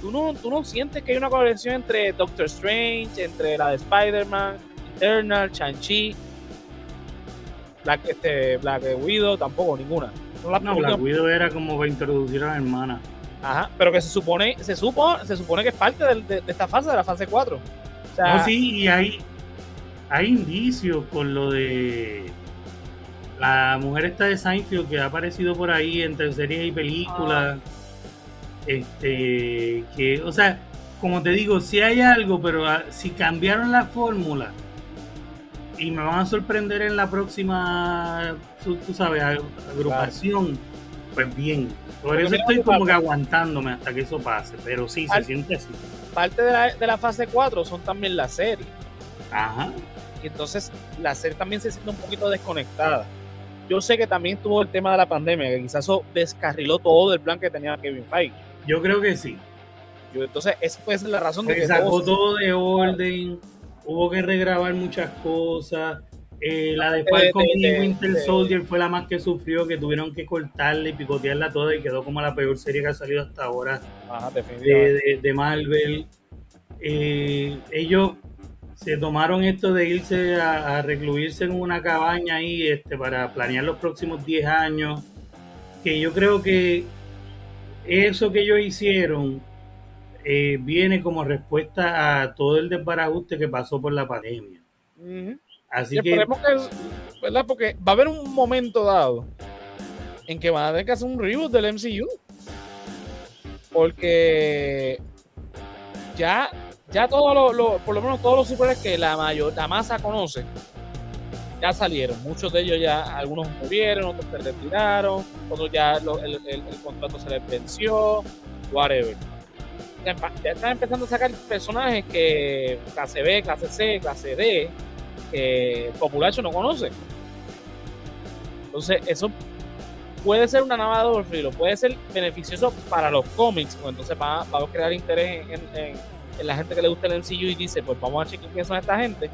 ¿Tú no, ¿Tú no sientes que hay una conexión entre Doctor Strange, entre la de Spider-Man, Eternal, Shang-Chi, Black, este, Black Widow? Tampoco, ninguna. No, Black Widow era como para introducir a la hermana. Ajá, pero que se supone, se supo, se supone que es parte de, esta fase, de la fase 4. O sea, sí, y hay, hay indicios con lo de la mujer esta de Seinfeld que ha aparecido por ahí entre series y películas. Ah. Este, que, o sea, como te digo, si hay algo, pero ah, si cambiaron la fórmula y me van a sorprender en la próxima, tú, sabes, agrupación, pues bien. Por eso estoy como que aguantándome hasta que eso pase, pero sí, se siente así. Parte de la, de la fase 4 son también las series. Ajá. Y entonces la serie también se siente un poquito desconectada. Yo sé que también tuvo el tema de la pandemia, que quizás eso descarriló todo el plan que tenía Kevin Feige. Yo creo que sí. Yo, entonces, esa ser la razón de que. Sacó todo, de orden, hubo que regrabar muchas cosas. Eh, la de Falcon y Winter Soldier fue la más que sufrió, que tuvieron que cortarla y picotearla toda y quedó como la peor serie que ha salido hasta ahora de, de, Marvel. Eh, ellos se tomaron esto de irse a, recluirse en una cabaña ahí este, para planear los próximos 10 años, que yo creo que eso que ellos hicieron eh, viene como respuesta a todo el desbarajuste que pasó por la pandemia. Así que, ¿verdad? Porque va a haber un momento dado en que van a tener que hacer un reboot del MCU. Porque ya ya todos los, por lo menos todos los superhéroes que la mayor, la masa conoce, ya salieron. Muchos de ellos ya, algunos murieron, otros se retiraron, otros ya el, contrato se les venció, whatever. Ya, están empezando a sacar personajes que clase B, clase C, clase D, que Populacho no conoce. Entonces, eso puede ser una navaja de filo, puede ser beneficioso para los cómics, pues entonces va, a crear interés en la gente que le gusta el MCU y dice, pues vamos a chequear quién son esta gente.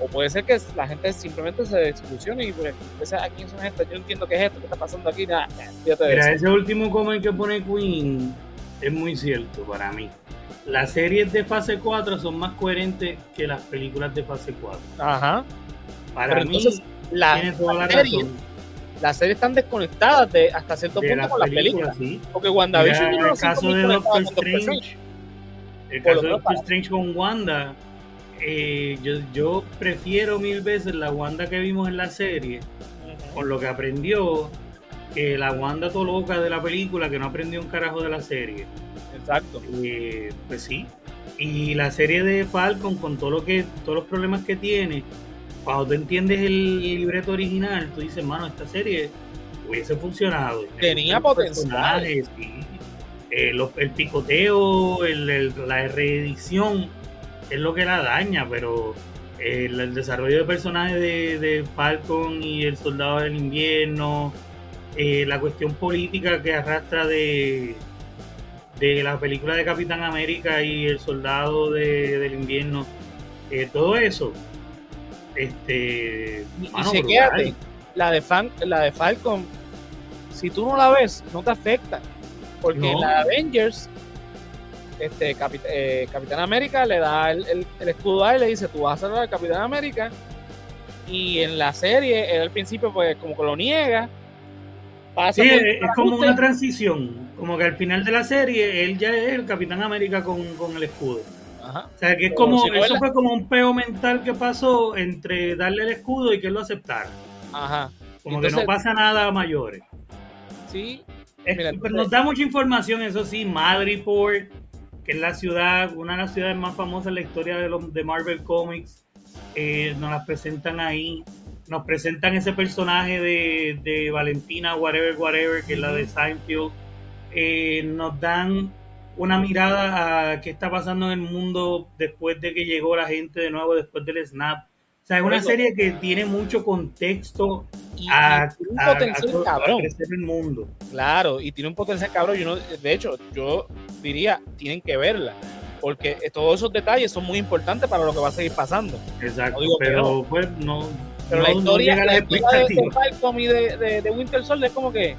O puede ser que la gente simplemente se desilusione y pues, a quién son esta, yo entiendo qué es esto, qué está pasando aquí, nada, Mira, ese último comment que pone Queen es muy cierto para mí. Las series de fase 4 son más coherentes que las películas de fase 4. Ajá. Para mí, la, tiene toda la, razón. Las series están desconectadas de, hasta cierto punto con las películas. Sí. Porque WandaVision... en el caso de Doctor Strange el caso de Doctor Strange con Wanda, eh, yo, yo, prefiero mil veces la Wanda que vimos en la serie, con lo que aprendió, que la Wanda todo loca de la película que no aprendió un carajo de la serie. Exacto. Eh, pues sí. Y la serie de Falcon, con todo lo que, todos los problemas que tiene, cuando tú entiendes el libreto original, tú dices, mano, esta serie hubiese funcionado. Tenía potencial. Eh, el picoteo, la reedición es lo que la daña, pero el, desarrollo de personajes de, Falcon y el Soldado del Invierno, eh, la cuestión política que arrastra de, de la película de Capitán América y el Soldado del Invierno, eh, todo eso Este, Y, y mano, brutal. la de, Fan, la de Falcon, si tú no la ves, no te afecta. Porque No. en la de Avengers, este, eh, Capitán América le da el, el- el escudo a él y le dice, tú vas a salvar al Capitán América. Y en la serie, él al principio, pues como que lo niega. Pasa Sí, por es, como una transición. Como que al final de la serie, él ya es el Capitán América con, con el escudo. Ajá. O sea, que es como, si eso fue como un peo mental que pasó entre darle el escudo y que él lo aceptara. Ajá. Como que no pasa nada a mayores. Sí, Es- Mira, pero nos da mucha información, eso sí, Madripoor, que es la ciudad, una de las ciudades más famosas en la historia de, los, de Marvel Comics, eh, nos las presentan ahí. Nos presentan ese personaje de, de Valentina, whatever, whatever, que es la de Seinfeld. Eh, nos dan una mirada a qué está pasando en el mundo después de que llegó la gente de nuevo, después del snap. O sea, es una serie que tiene mucho contexto y, a, y tiene un a- potencial a cabrón. crecer el mundo. Claro, y tiene un potencial cabrón. De hecho, yo diría, tienen que verla. Porque todos esos detalles son muy importantes para lo que va a seguir pasando. Exacto, No digo que pero pues no. Pero no- la historia, la de, de y de, de, de Winter Soldier es como que.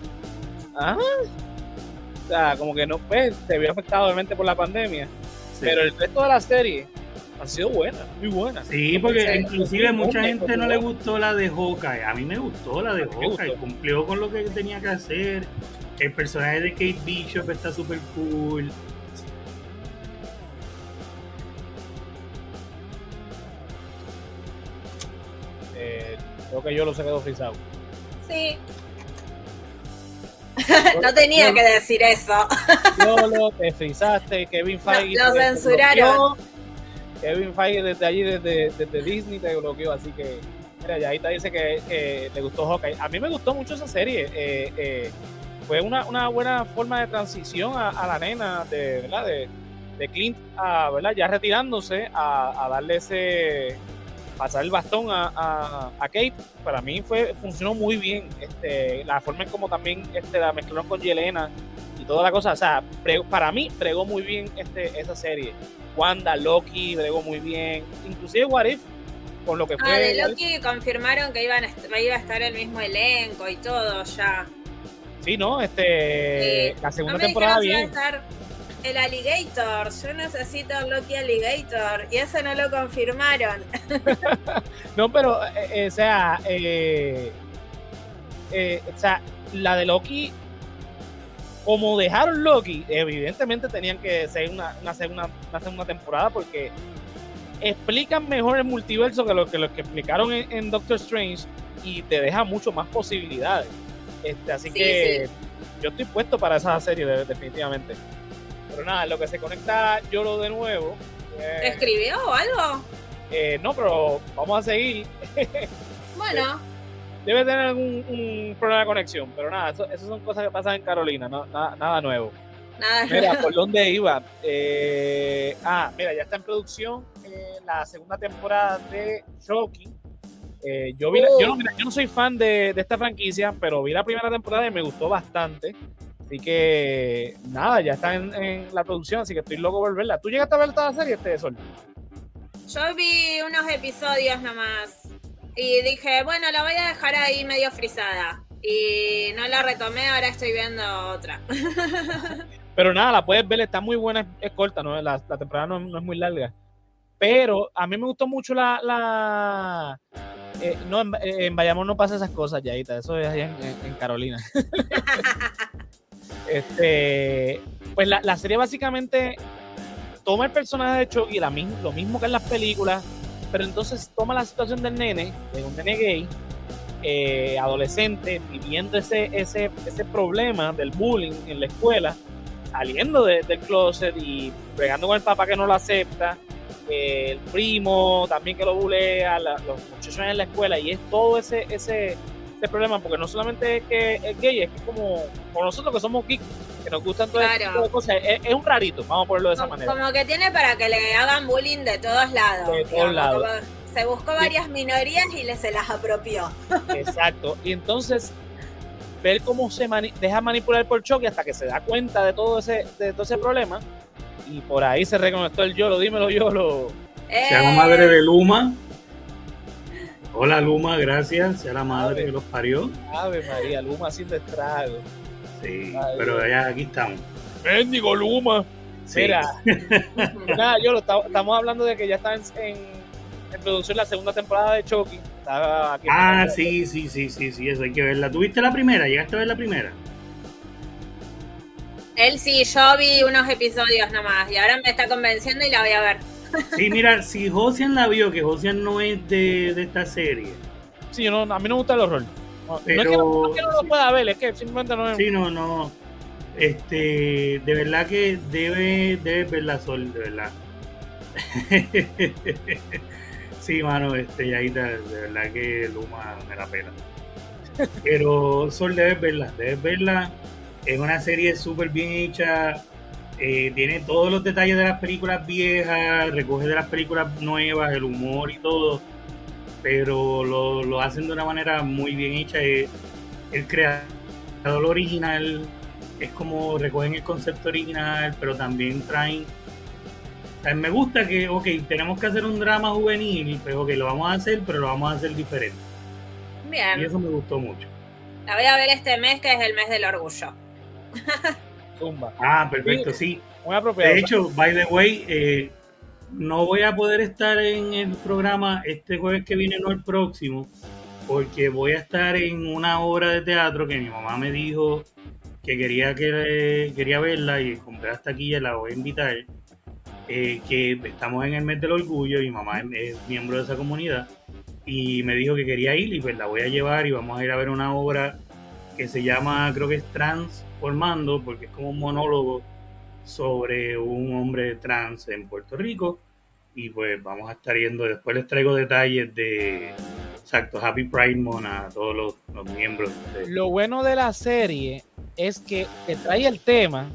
Ah. O sea, como que no, pues, se vio afectado obviamente por la pandemia. Sí. Pero el resto de la serie han sido buenas, muy buenas. Sí, porque inclusive mucha gente no le gustó la de Hawkeye. A mí me gustó la de Hawkeye. Cumplió con lo que tenía que hacer. El personaje de Kate Bishop está súper cool. Creo que yo lo se quedó frisado. Sí. no tenía que decir eso. Yolo, te frizaste, Kevin Feige. lo te censuraron. bloqueó. Kevin Feige desde allí, desde, desde Disney, te bloqueó. Así que, mira, Yaita dice que, que le gustó Hawkeye. A mí me gustó mucho esa serie. eh, eh, fue una, una buena forma de transición a, a la nena de, ¿verdad? De, de Clint, a, ¿verdad? ya retirándose, a, a darle ese. Pasar el bastón a, a, a Kate. Para mí fue funcionó muy bien. Este, la forma en como también este, la mezclaron con Yelena y toda la cosa. O sea, pre- para mí pregó muy bien este, esa serie. Wanda, Loki, bregó muy bien. Inclusive What If, con lo que fue. Ah, de Loki confirmaron que iban a iba a estar el mismo elenco y todo ya. Sí, ¿no? Este, Sí. la segunda no me temporada bien. estar el Alligator. Yo necesito Loki Alligator. Y eso no lo confirmaron. No, pero, eh, eh, o sea, eh, eh, o sea, la de Loki, como dejaron Loki, evidentemente tenían que ser una, una, segunda, una segunda temporada porque explican mejor el multiverso que lo que, lo que explicaron en, en Doctor Strange y te deja mucho más posibilidades. Este, así Sí, que yo estoy puesto para esa serie, de- definitivamente. Pero nada, lo que se conecta Yolo de nuevo. eh, ¿Escribió o algo? eh, no, pero vamos a seguir. Bueno, Debe tener algún un problema de conexión, pero nada, eso, eso son cosas que pasan en Carolina, no, nada, nada nuevo. nada. Mira, ¿por dónde iba? Eh, ah, mira, ya está en producción eh, la segunda temporada de Shoki. Eh, yo, vi la- yo, no, mira, yo no soy fan de, de esta franquicia, pero vi la primera temporada y me gustó bastante. Así que nada, ya está en, en la producción, así que estoy loco por verla. ¿Tú llegaste a ver toda la serie, este Sol? Yo vi unos episodios nomás. Y dije, bueno, la voy a dejar ahí medio frisada. Y no la retomé, ahora estoy viendo otra. Pero nada, la puedes ver, está muy buena, es, es corta, ¿no? La, la temporada no, no es muy larga. Pero a mí me gustó mucho la. la eh, no, en, en Bayamón no pasa esas cosas, Yaita, eso es allá en, en- en Carolina. este, pues la, la serie básicamente toma el personaje de Chucky, lo mismo que en las películas, pero entonces toma la situación del nene, de un nene gay, eh, adolescente, viviendo ese, ese, ese problema del bullying en la escuela, saliendo de- del closet y pegando con el papá que no lo acepta, eh, el primo también que lo bulea, los muchachos en la escuela, y es todo ese, ese, ese problema, porque no solamente es que es gay, es que como, como nosotros que somos geeks, que nos gustan todo ese Claro. tipo de cosas, es, es un rarito, vamos a ponerlo de esa Como, manera. como que tiene para que le hagan bullying de todos lados. De todos lados. se buscó varias minorías y le se las apropió. Exacto. Y entonces, ver cómo se mani- deja manipular por Chucky hasta que se da cuenta de todo ese, de todo ese problema. Y por ahí se reconectó el Yolo, dímelo Yolo. Eh, Se llama madre de Luma. Hola Luma, gracias, sea la madre que los parió. Ave María, Luma haciendo estrago. Sí, pero ya aquí estamos. Bendigo Luma. Mira, nada, yo lo estamos hablando de que ya está en, en, producción la segunda temporada de Chucky. ah, sí, sí, sí, sí, sí, eso hay que verla. ¿Tuviste la primera? ¿Llegaste a ver la primera? Él sí, yo vi unos episodios nomás y ahora me está convenciendo y la voy a ver. Sí, mira, si Josian la vio, que Josian no es de, de esta serie. Sí, no, a mí no me gusta el horror. No, es, que no, lo pueda ver, es que simplemente no es. Sí, no, no. Este, de verdad que debe, debe ver la sol, de verdad. sí, mano, este, de verdad que Luma me la pena. Pero Sol debes verla, debes verla. Es una serie súper bien hecha. Eh, tiene todos los detalles de las películas viejas, recoge de las películas nuevas, el humor y todo. Pero lo, lo hacen de una manera muy bien hecha. El, el creador original es como recogen el concepto original, pero también traen. me gusta que, ok, tenemos que hacer un drama juvenil, pero ok, lo vamos a hacer, pero lo vamos a hacer diferente. Bien. Y eso me gustó mucho. La voy a ver este mes, que es el mes del orgullo. Ah, perfecto, sí. De hecho, by the way, eh, no voy a poder estar en el programa este jueves que viene, no el próximo, porque voy a estar en una obra de teatro que mi mamá me dijo que quería, que, quería verla y compré hasta aquí y la voy a invitar. Eh, que estamos en el mes del orgullo y mi mamá es, miembro de esa comunidad y me dijo que quería ir y pues la voy a llevar y vamos a ir a ver una obra que se llama, creo que es Transformando, porque es como un monólogo sobre un hombre trans en Puerto Rico y pues vamos a estar yendo, después les traigo detalles de, exacto, Happy Pride Month a todos los, miembros. Lo bueno de la serie es que te trae el tema,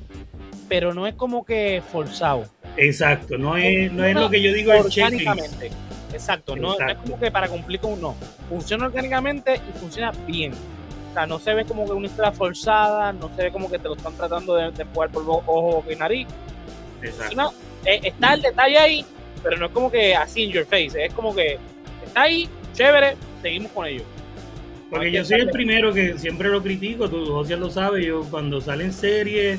pero no es como que forzado. Exacto, no es, no es lo que yo digo orgánicamente. Exacto, no, es como que para cumplir con uno. Funciona orgánicamente y funciona bien. O sea, no se ve como que una historia forzada, no se ve como que te lo están tratando de, de jugar por ojo y nariz. Exacto. Eh, está el detalle ahí, pero no es como que así en your face. Es como que está ahí, chévere, seguimos con ello. Porque yo soy el primero que siempre lo critico, tú José lo sabe, yo cuando salen series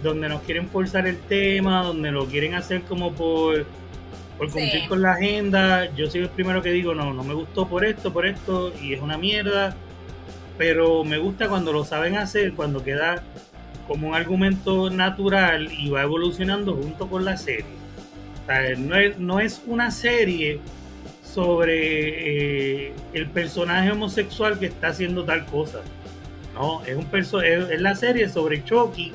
donde nos quieren forzar el tema, donde lo quieren hacer como por, por cumplir con la agenda, yo soy el primero que digo, no, no me gustó por esto, por esto, y es una mierda, pero me gusta cuando lo saben hacer, cuando queda como un argumento natural y va evolucionando junto con la serie. O sea, no es, no es una serie sobre eh, el personaje homosexual que está haciendo tal cosa. No, es un perso es, la serie sobre Chucky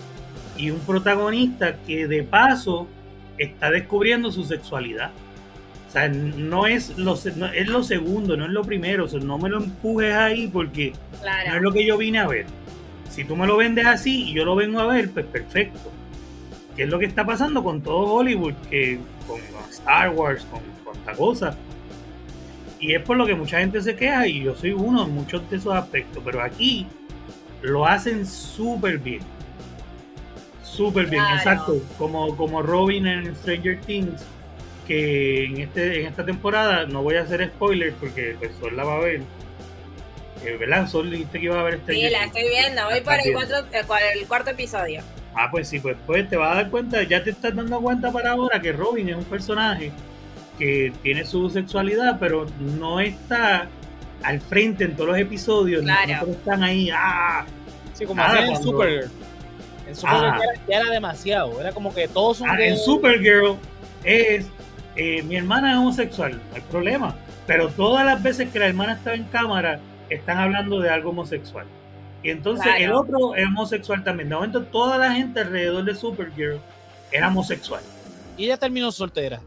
y un protagonista que de paso está descubriendo su sexualidad. O sea, no es lo, es lo segundo, no es lo primero. O sea, no me lo empujes ahí porque no es lo que yo vine a ver. Si tú me lo vendes así y yo lo vengo a ver, pues perfecto. ¿Qué es lo que está pasando con todo Hollywood? Que con Star Wars, con, esta cosa y es por lo que mucha gente se queja y yo soy uno en muchos de esos aspectos, pero aquí lo hacen súper bien. Súper bien, exacto. Como, como Robin en Stranger Things, que en, este, en esta temporada, no voy a hacer spoilers porque el Sol la va a ver. Eh, ¿Verdad? Sol dijiste que iba a ver este. Sí, la estoy viendo, voy por el, cuatro, el cuarto episodio. Ah, pues sí, pues, pues te vas a dar cuenta, ya te estás dando cuenta para ahora que Robin es un personaje que tiene su sexualidad, pero no está al frente en todos los episodios. Claro. No están ahí, ¡ah! Sí, como en Supergirl. En Supergirl ah. ya, era, demasiado. Era como que todos son. Ah, en Supergirl es. Eh, mi hermana es homosexual, no hay problema. Pero todas las veces que la hermana estaba en cámara, están hablando de algo homosexual. Y entonces el otro es homosexual también. De momento, toda la gente alrededor de Supergirl era homosexual. Y ella terminó soltera.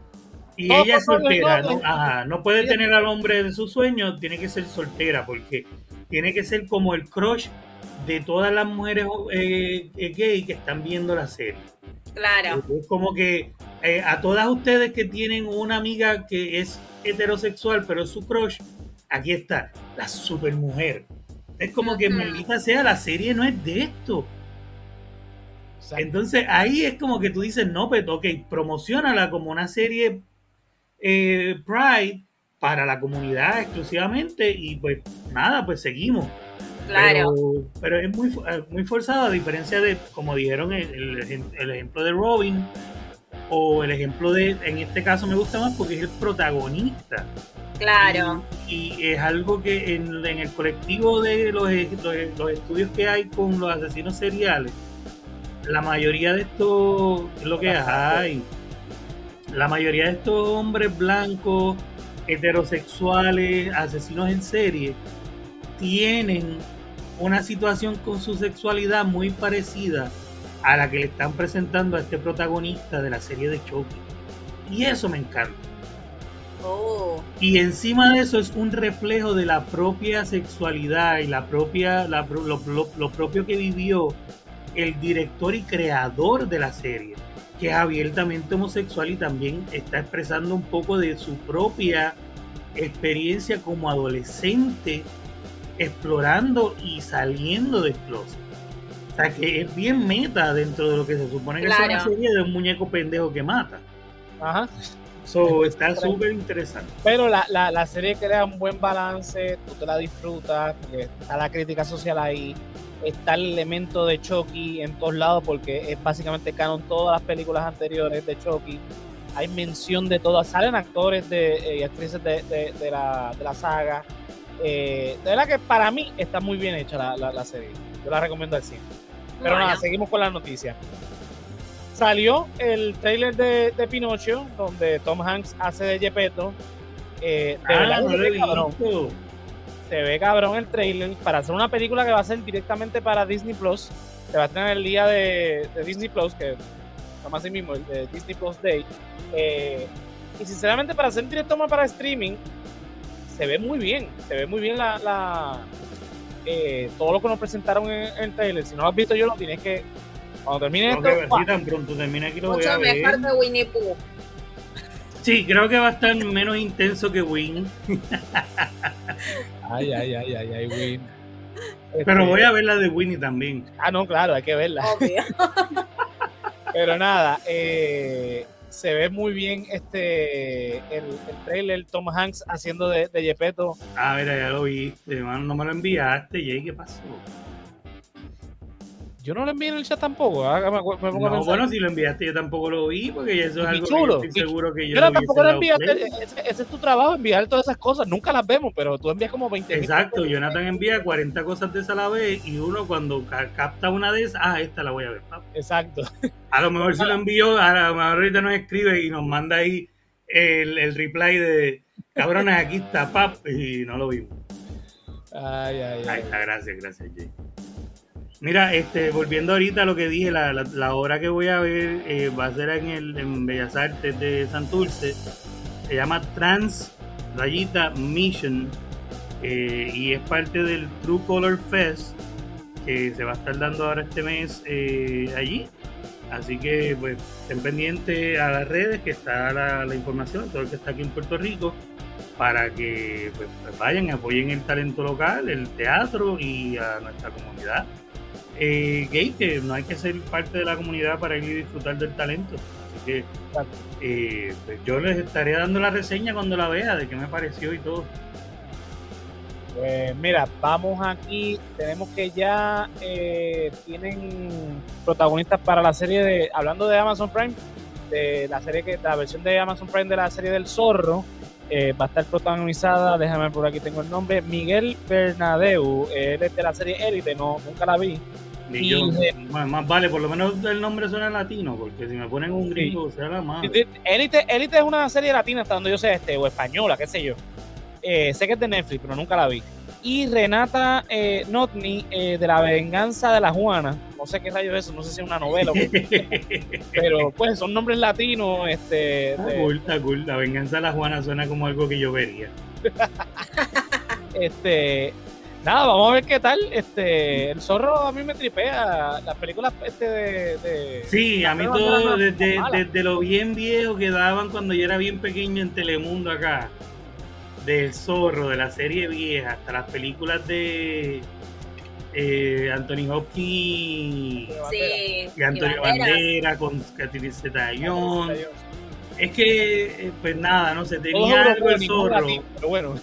Y ella es soltera, ¿no? no puede tener al hombre de sus sueños, tiene que ser soltera, porque tiene que ser como el crush de todas las mujeres eh, eh, gay que están viendo la serie. Claro. Es como que eh, a todas ustedes que tienen una amiga que es heterosexual, pero es su crush, aquí está, la supermujer. Es como que, maldita sea, la serie no es de esto. Entonces ahí es como que tú dices, no, pero ok, promocionala como una serie eh, Pride para la comunidad exclusivamente y pues nada, pues seguimos. Claro. Pero, es muy, muy forzado, a diferencia de, como dijeron, el, el, ejemplo de Robin o el ejemplo de, en este caso me gusta más porque es el protagonista. Claro. Y, es algo que en, el colectivo de los, los, estudios que hay con los asesinos seriales, la mayoría de estos, es lo que hay, la mayoría de estos hombres blancos, heterosexuales, asesinos en serie, tienen una situación con su sexualidad muy parecida a la que le están presentando a este protagonista de la serie de Chucky. Y eso me encanta. Oh. Y encima de eso es un reflejo de la propia sexualidad y la propia, lo, propio que vivió el director y creador de la serie, que es abiertamente homosexual y también está expresando un poco de su propia experiencia como adolescente explorando y saliendo de closet. O sea que es bien meta dentro de lo que se supone que es una serie de un muñeco pendejo que mata. Ajá. So, está súper interesante. Pero la, la, la, serie crea un buen balance, tú te la disfrutas, porque está la crítica social ahí, está el elemento de Chucky en todos lados, porque es básicamente canon todas las películas anteriores de Chucky. Hay mención de todas, salen actores de, eh, y actrices de, de, la, de la saga eh, de verdad que para mí está muy bien hecha la, serie. Yo la recomiendo al cine. Pero nada, seguimos con la noticia. Salió el trailer de, de, Pinocho, donde Tom Hanks hace de Gepetto. Eh, de ah, se, ve cabrón. se ve cabrón el trailer para hacer una película que va a ser directamente para Disney Plus. Se va a tener el día de, Disney Plus, que llama así mismo, el de Disney Plus Day. Eh, y sinceramente, para hacer directo más para streaming, se ve muy bien, se ve muy bien la, la eh, todo lo que nos presentaron en, el trailer. Si no lo has visto yo lo tienes que cuando termine esto, que tan pronto termine aquí lo voy a ver. mejor que Winnie Pooh. Sí, creo que va a estar menos intenso que Win. ay, ay, ay, ay, ay, Win. Pero este voy a ver la de Winnie también. Ah, no, claro, hay que verla. Obvio. Pero nada, eh, se ve muy bien este el, el trailer Tom Hanks haciendo de, de Yepeto. Ah, mira, ya lo viste, no me lo enviaste, Jay, ¿qué pasó? Yo no lo envié en el chat tampoco. ¿ah? no, bueno, si lo enviaste, yo tampoco lo vi, porque eso es algo chulo, que estoy seguro que yo. Pero tampoco lo enviaste. Ese, es tu trabajo, enviar todas esas cosas. Nunca las vemos, pero tú envías como 20. Exacto, Jonathan envía 40 cosas de esa a la vez y uno cuando capta una de esas, ah, esta la voy a ver. Exacto. A lo mejor si lo envío, a lo mejor ahorita nos escribe y nos manda ahí el, el reply de cabrones, aquí está, pap, y no lo vimos. Ay, ay, ay. Ahí está, gracias, gracias, Jay. Mira, este, volviendo ahorita a lo que dije, la, obra que voy a ver eh, va a ser en, el, en Bellas Artes de Santurce. Se llama Trans Rayita Mission eh, y es parte del True Color Fest que se va a estar dando ahora este mes eh, allí. Así que pues estén pendientes a las redes que está la, información, todo el que está aquí en Puerto Rico, para que pues vayan, apoyen el talento local, el teatro y a nuestra comunidad eh, gay, que no hay que ser parte de la comunidad para ir y disfrutar del talento. Así que eh, pues yo les estaré dando la reseña cuando la vea de qué me pareció y todo. Pues mira, vamos aquí, tenemos que ya eh, tienen protagonistas para la serie de, hablando de Amazon Prime, de la serie que, la versión de Amazon Prime de la serie del zorro, eh, va a estar protagonizada, déjame ver por aquí tengo el nombre, Miguel Bernadeu, él es de la serie Élite, no, nunca la vi, más, vale, por lo menos el nombre suena latino, porque si me ponen un gringo, sea la más. Elite, Elite es una serie latina, hasta donde yo sé, este, o española, qué sé yo. Eh, sé que es de Netflix, pero nunca la vi. Y Renata eh, Notni, de La Venganza de la Juana. No sé qué rayos es eso, no sé si es una novela. pero pues son nombres latinos. Este, está cool, La Venganza de la Juana suena como algo que yo vería. este, nada, vamos a ver qué tal. Este, el zorro a mí me tripea. Las películas este de, sí, a mí todo desde, lo bien viejo que daban cuando yo era bien pequeño en Telemundo acá. Del zorro, de la serie vieja, hasta las películas de eh, Anthony Hopkins sí, y Antonio Bandera, con Catherine Zeta Es que, eh, pues nada, no sé, tenía algo el zorro. pero bueno.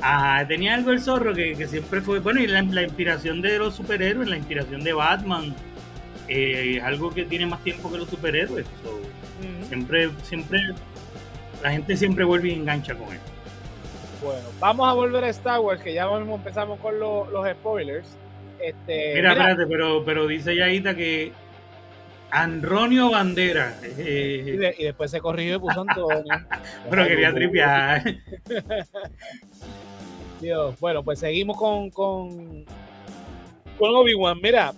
Ajá, tenía algo el zorro que, siempre fue. Bueno, y la, inspiración de los superhéroes, la inspiración de Batman, eh, es algo que tiene más tiempo que los superhéroes. Siempre, siempre, la gente siempre vuelve y engancha con él. Bueno, vamos a volver a Star Wars, que ya empezamos con los spoilers. Este, mira, espérate, pero, pero dice Yaita que Anronio Bandera. Eh, y, después se corrigió y puso Antonio. pero quería tripear. Dios, bueno, pues seguimos con, con, con Obi-Wan. Mira,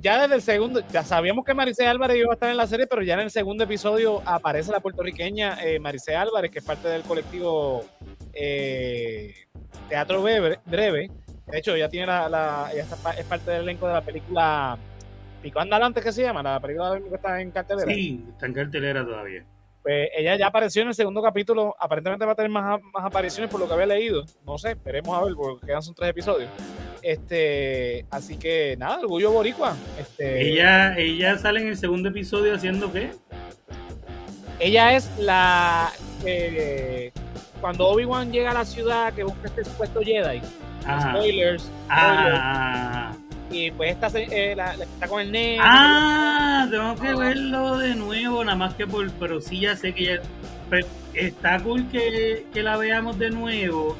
ya desde el segundo, ya sabíamos que Maricé Álvarez iba a estar en la serie, pero ya en el segundo episodio aparece la puertorriqueña eh, Maricé Álvarez, que es parte del colectivo eh, Teatro Breve. De hecho, ya tiene la, es parte del elenco de la película Pico Andalante, que se llama, la película que está en cartelera. Sí, está en cartelera todavía. Pues ella ya apareció en el segundo capítulo. Aparentemente va a tener más, más apariciones por lo que había leído. No sé, esperemos a ver, porque quedan son tres episodios. Este, así que nada, orgullo boricua. Este, ella, ella sale en el segundo episodio haciendo qué? Ella es la cuando Obi-Wan llega a la ciudad que busca este supuesto Jedi. Spoilers. Ah. Y pues esta eh, la, está con el negro. Ah, tengo que verlo de nuevo, nada más que por, pero sí ya sé que ya, pues, está cool que, que la veamos de nuevo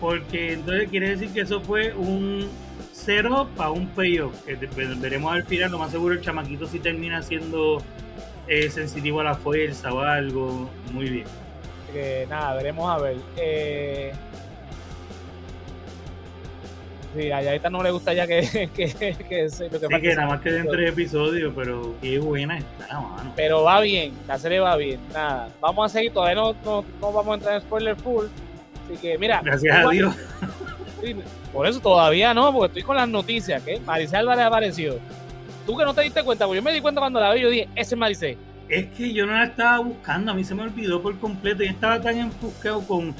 porque entonces quiere decir que eso fue un cero para un payoff. Que veremos al final, lo más seguro el chamaquito si termina siendo eh, sensitivo a la fuerza o algo. Muy bien. Nada, veremos a ver. Eh... Sí, a Yaita no le gusta ya que, que, que, sí, que nada más que de episodios, pero qué buena está, mano. Pero va bien, la serie va bien. Nada, vamos a seguir, todavía no, no, no vamos a entrar en spoiler full Así que mira. Gracias a Dios. Por eso todavía no, porque estoy con las noticias que Maricel Álvarez apareció. Tú que no te diste cuenta, porque yo me di cuenta cuando la vi, yo dije, ese es Maricel. Es que yo no la estaba buscando, a mí se me olvidó por completo. Yo estaba tan enfocado con.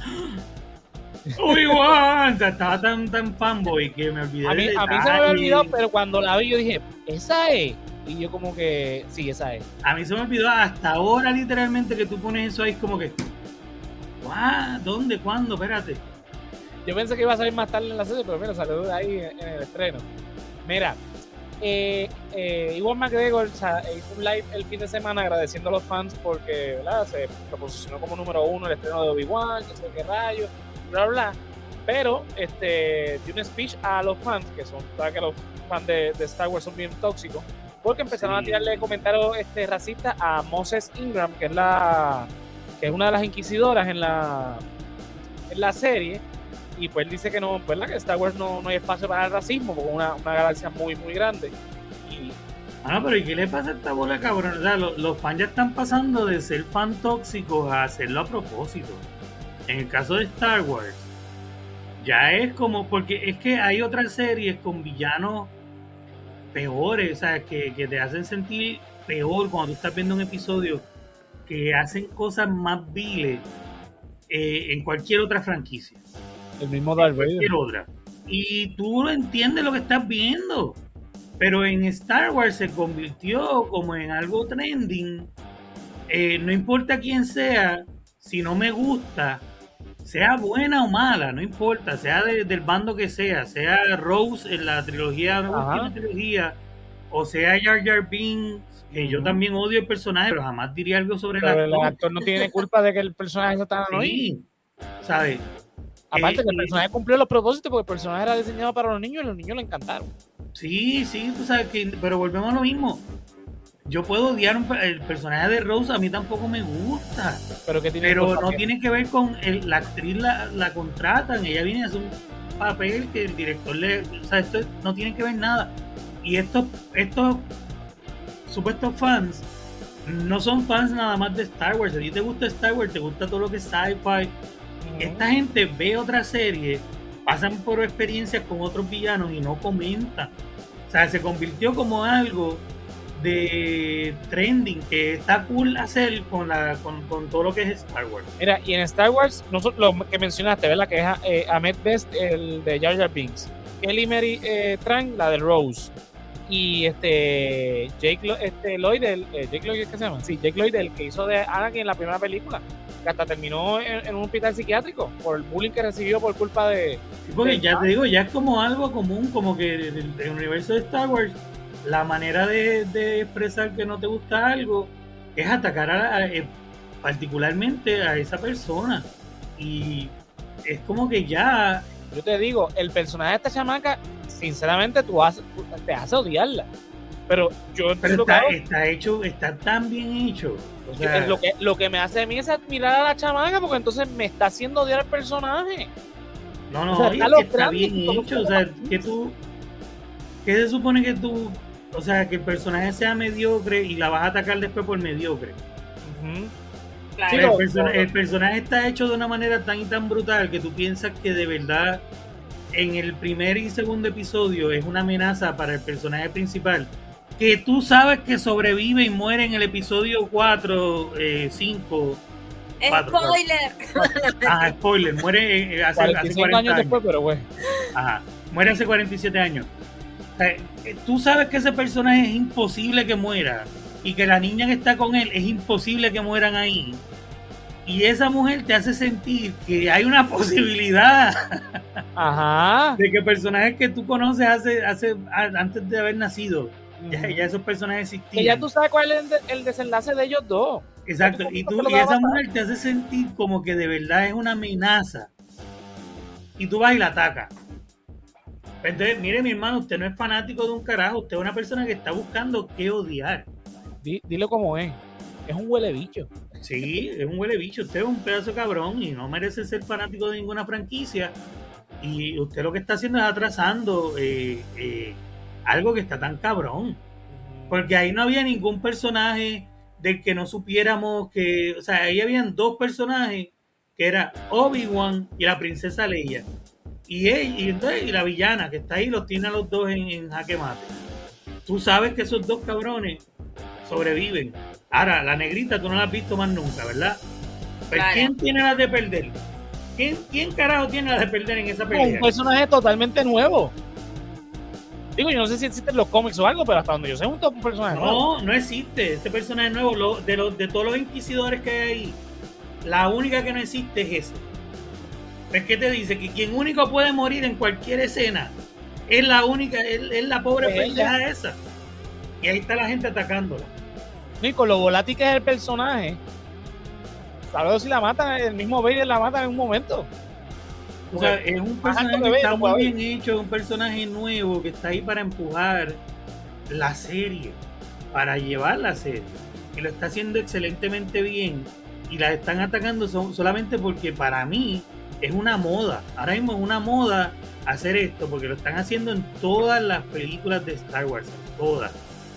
Guau, estaba tan, tan fanboy que me olvidé. A mí, a mí se me había olvidado, pero cuando la vi, yo dije, esa es. Y yo, como que, sí, esa es. A mí se me olvidó hasta ahora, literalmente, que tú pones eso ahí, como que. ¿Dónde? ¿Cuándo? Espérate. Yo pensé que iba a salir más tarde en la serie, pero mira, salió ahí en, el estreno. Mira, eh, eh, Iwan McGregor hizo un live el fin de semana agradeciendo a los fans porque ¿verdad? se proposicionó como número uno el estreno de Obi-Wan, no sé qué rayo, bla, bla. Pero este, dio un speech a los fans, que son, que los fans de, Star Wars son bien tóxicos, porque empezaron a tirarle comentarios este, racistas a Moses Ingram, que es la que es una de las inquisidoras en la, en la serie. Y pues dice que no, pues que Star Wars no, no hay espacio para el racismo, porque es una, una galaxia muy, muy grande. Y, ah, pero ¿y qué le pasa a esta bola cabrón? O sea, los, fans ya están pasando de ser fan tóxicos a hacerlo a propósito. En el caso de Star Wars, ya es como, porque es que hay otras series con villanos peores, o sea, que, que te hacen sentir peor cuando tú estás viendo un episodio que hacen cosas más viles eh, en cualquier otra franquicia. El mismo Darth Cualquier otra. Y tú entiendes lo que estás viendo. Pero en Star Wars se convirtió como en algo trending. Eh, no importa quién sea, si no me gusta, sea buena o mala, no importa, sea del bando que sea, sea Rose en la trilogía, última trilogía, o sea Jar Jar Binks que yo también odio el personaje, pero jamás diría algo sobre pero el actor. El actor no tiene culpa de que el personaje se estaba sí, ¿sabes? Aparte que el eh, personaje cumplió los propósitos porque el personaje era diseñado para los niños y los niños le encantaron. Sí, sí, tú sabes que, pero volvemos a lo mismo. Yo puedo odiar el personaje de Rose, a mí tampoco me gusta. Pero, que tiene pero no tiene que ver con la actriz la, la contratan, ella viene a hacer un papel que el director le... O sea, esto no tiene que ver nada. Y esto, esto supuestos fans no son fans nada más de Star Wars. Si te gusta Star Wars, te gusta todo lo que es sci-fi. Esta gente ve otra serie, pasan por experiencias con otros villanos y no comentan. O sea, se convirtió como algo de trending que está cool hacer con, la, con, todo lo que es Star Wars. Mira, y en Star Wars, nosotros, lo que mencionaste, ¿verdad? Que es eh, Ahmed Best, el de Jar Jar Binks. Kelly Mary eh, Trang, la de Rose y este Jake este Lloyd, el, eh, Jake Lloyd, ¿qué se llama? Sí, Jake Lloyd, el que hizo de Anakin en la primera película, que hasta terminó en, un hospital psiquiátrico por el bullying que recibió por culpa de. Sí, porque ya te digo, ya es como algo común, como que en el universo de Star Wars, la manera de, expresar que no te gusta algo es atacar a, eh, particularmente a esa persona. Y es como que ya. Yo te digo, el personaje de esta chamaca sinceramente tú, te hace odiarla. Pero yo Pero está, hecho, está tan bien hecho. lo, que, lo que me hace a mí es admirar a la chamaca porque entonces me está haciendo odiar al personaje. No, no, está, bien hecho. O sea, que tú. ¿Qué se supone que tú. O sea, que el personaje sea mediocre y la vas a atacar después por mediocre. el, personaje está hecho de una manera tan y tan brutal que tú piensas que de verdad en el primer y segundo episodio es una amenaza para el personaje principal, que tú sabes que sobrevive y muere en el episodio 4, 5. spoiler. Ah, spoiler, muere eh, hace, 40 años, después, pero bueno. Ajá, muere hace 47 años. Eh, tú sabes que ese personaje es imposible que muera y que la niña que está con él es imposible que mueran ahí y esa mujer te hace sentir que hay una posibilidad de que personajes que tú conoces hace, hace antes de haber nacido, ya, esos personajes existían. Que ya tú sabes cuál es el, desenlace de ellos dos. Exacto, y, tú, y esa mujer te hace sentir como que de verdad es una amenaza. Y tú vas y la atacas. Entonces, mire mi hermano, usted no es fanático de un carajo, usted es una persona que está buscando qué odiar. dilo como es, es un huele bicho. Sí, es un huele bicho. Usted es un pedazo cabrón y no merece ser fanático de ninguna franquicia. Y usted lo que está haciendo es atrasando eh, eh, algo que está tan cabrón. Porque ahí no había ningún personaje del que no supiéramos que. O sea, ahí habían dos personajes que era Obi-Wan y la princesa Leia. Y, él, y, la villana que está ahí los tiene a los dos en, en jaque mate. Tú sabes que esos dos cabrones sobreviven Ahora, la negrita tú no la has visto más nunca, ¿verdad? Pues, ¿quién tiene la de perder? ¿Quién, ¿Quién carajo tiene la de perder en esa pelea? Un personaje totalmente nuevo. Digo, yo no sé si existen los cómics o algo, pero hasta donde yo sé un, personaje no, nuevo. No, no existe. Este personaje nuevo, de, los, de todos los inquisidores que hay ahí, la única que no existe es ese. Es que te dice que quien único puede morir en cualquier escena es la única, es, la pobre pendeja esa. Y ahí está la gente atacándola. Y con lo volátil que es el personaje, sabes si la matan, el mismo Vader la mata en un momento. O sea, es un personaje que está muy bien hecho, es un personaje nuevo que está ahí para empujar la serie, para llevar la serie. Y lo está haciendo excelentemente bien. Y la están atacando solamente porque para mí es una moda. Ahora mismo es una moda hacer esto, porque lo están haciendo en todas las películas de Star Wars, todas.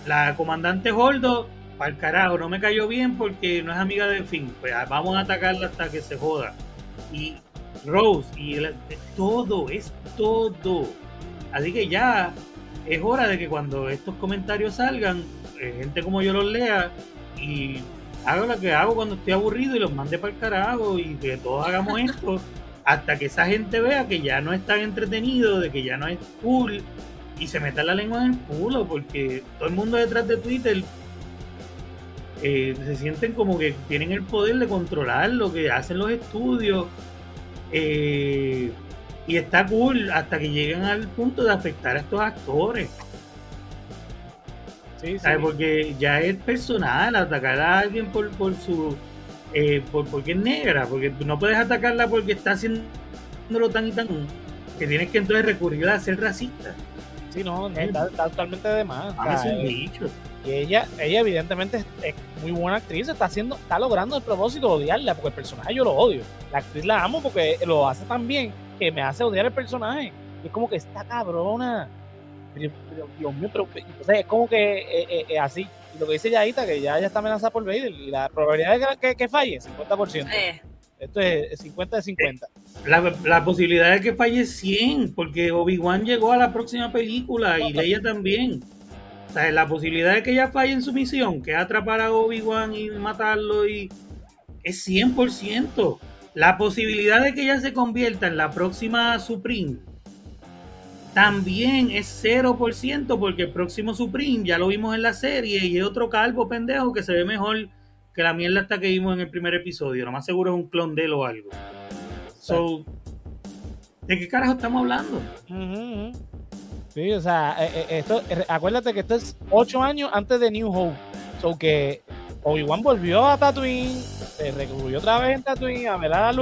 La comandante Holdo al carajo, no me cayó bien porque no es amiga de Finn, pues vamos a atacarla hasta que se joda. Y Rose, y todo, es todo. Así que ya es hora de que cuando estos comentarios salgan, eh, gente como yo los lea y haga lo que hago cuando estoy aburrido y los mande para el carajo y que todos hagamos esto hasta que esa gente vea que ya no es tan entretenido, de que ya no es cool y se meta la lengua en el culo porque todo el mundo detrás de Twitter eh, se sienten como que tienen el poder de controlar lo que hacen los estudios. Eh, y está cool hasta que lleguen al punto de afectar a estos actores. Sí, sí. Porque ya es personal atacar a alguien por, por su. Eh, por, porque es negra, porque no puedes atacarla porque está haciéndolo tan y tan que tienes que entonces recurrir a ser racista. Sí, no, está, totalmente de más. Ah, es un dicho. Y ella, ella evidentemente es, muy buena actriz, está haciendo, está logrando el propósito de odiarla, porque el personaje yo lo odio. La actriz la amo porque lo hace tan bien que me hace odiar el personaje. Y es como que está cabrona. Pero, Dios mío, pero es como que eh, eh, eh, así. Y lo que dice Yaita, que ya, ya está amenazada por Vader, y la probabilidad de que, que, falle, 50%. Esto es 50 de 50. La, la, posibilidad de que falle 100, porque Obi-Wan llegó a la próxima película y Leia también. O sea, la posibilidad de que ella falle en su misión, que es atrapar a Obi-Wan y matarlo, y es 100%. La posibilidad de que ella se convierta en la próxima Supreme también es 0% porque el próximo Supreme ya lo vimos en la serie y es otro calvo pendejo que se ve mejor que la mierda hasta que vimos en el primer episodio. Lo más seguro es un clon de él o algo. So, ¿de qué carajo estamos hablando? Sí, o sea, eh, eh, esto, eh, acuérdate que esto es 8 años antes de New Hope. So que Obi-Wan volvió a Tatooine, se recluyó otra vez en Tatooine a ver a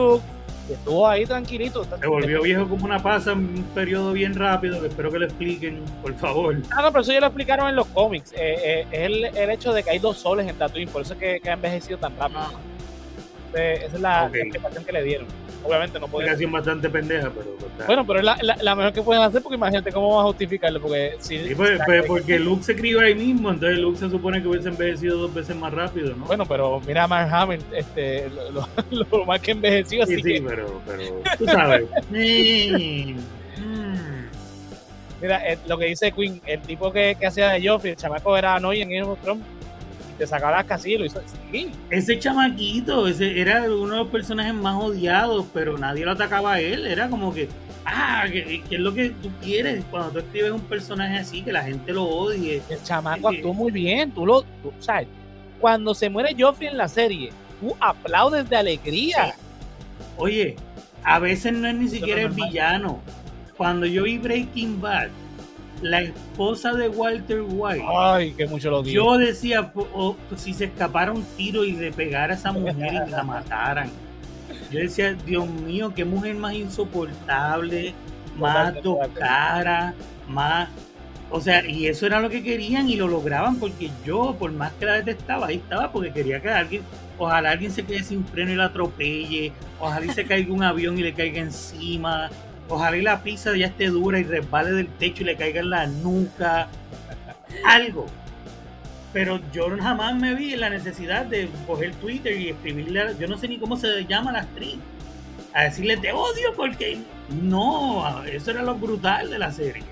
estuvo ahí tranquilito. Se volvió viejo como una pasa en un periodo bien rápido, que espero que lo expliquen, por favor. Ah, no, pero eso ya lo explicaron en los cómics. Eh, eh, es el, el, hecho de que hay dos soles en Tatooine, por eso es que, ha envejecido tan rápido. Ah. Esa es la explicación que le dieron. Obviamente no puede. Es bastante pendeja, pero. Bueno, pero es la, la, mejor que pueden hacer porque imagínate cómo vas a justificarlo. Porque si. Sí, pues, pues, porque Luke se crió ahí mismo, entonces Luke se supone que hubiese envejecido dos veces más rápido, ¿no? Bueno, pero mira a Mark Hamill, este, lo, lo, más que envejeció. Sí, sí, pero, pero. Tú sabes. Mira, eh, lo que dice Queen, el tipo que, que hacía de Joffrey, el chamaco era Noy en Game of Thrones te sacaba las casillas lo hizo. Ese chamaquito, ese era uno de los personajes más odiados, pero nadie lo atacaba a él. Era como que, ah, ¿qué, es lo que tú quieres cuando tú escribes un personaje así, que la gente lo odie? El chamaco actuó muy bien, tú lo, sabes. Cuando se muere Joffrey en la serie, tú aplaudes de alegría. Oye, a veces no es ni siquiera el villano. Cuando yo vi Breaking Bad, la esposa de Walter White. Ay, que mucho lo Yo decía, si se escapara un tiro y le pegara a esa mujer y la mataran. Yo decía, Dios mío, qué mujer más insoportable, más cara, más. O sea, y eso era lo que querían y lo lograban porque yo, por más que la detestaba, ahí estaba porque quería que alguien, ojalá alguien se quede sin freno y la atropelle, ojalá se caiga un avión y le caiga encima, Ojalá y la pizza ya esté dura y resbale del techo y le caiga en la nuca. Algo. Pero yo jamás me vi en la necesidad de coger Twitter y escribirle, yo no sé ni cómo se llama la actriz, a decirle te odio porque no, eso era lo brutal de la serie.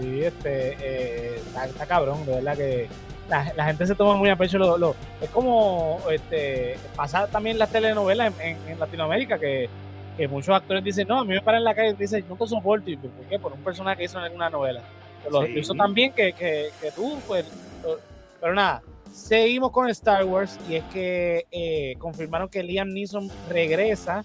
Sí, este, eh, está, cabrón, de verdad que la, gente se toma muy a pecho lo, es como este pasar también las telenovelas en Latinoamérica que que muchos actores dicen, no, a mí me paran en la calle y dicen, no te soporto. ¿Y por qué? Por un personaje que hizo en una novela. Lo hizo también que, que, que, tú, pues. Pero nada, seguimos con Star Wars y es que eh, confirmaron que Liam Neeson regresa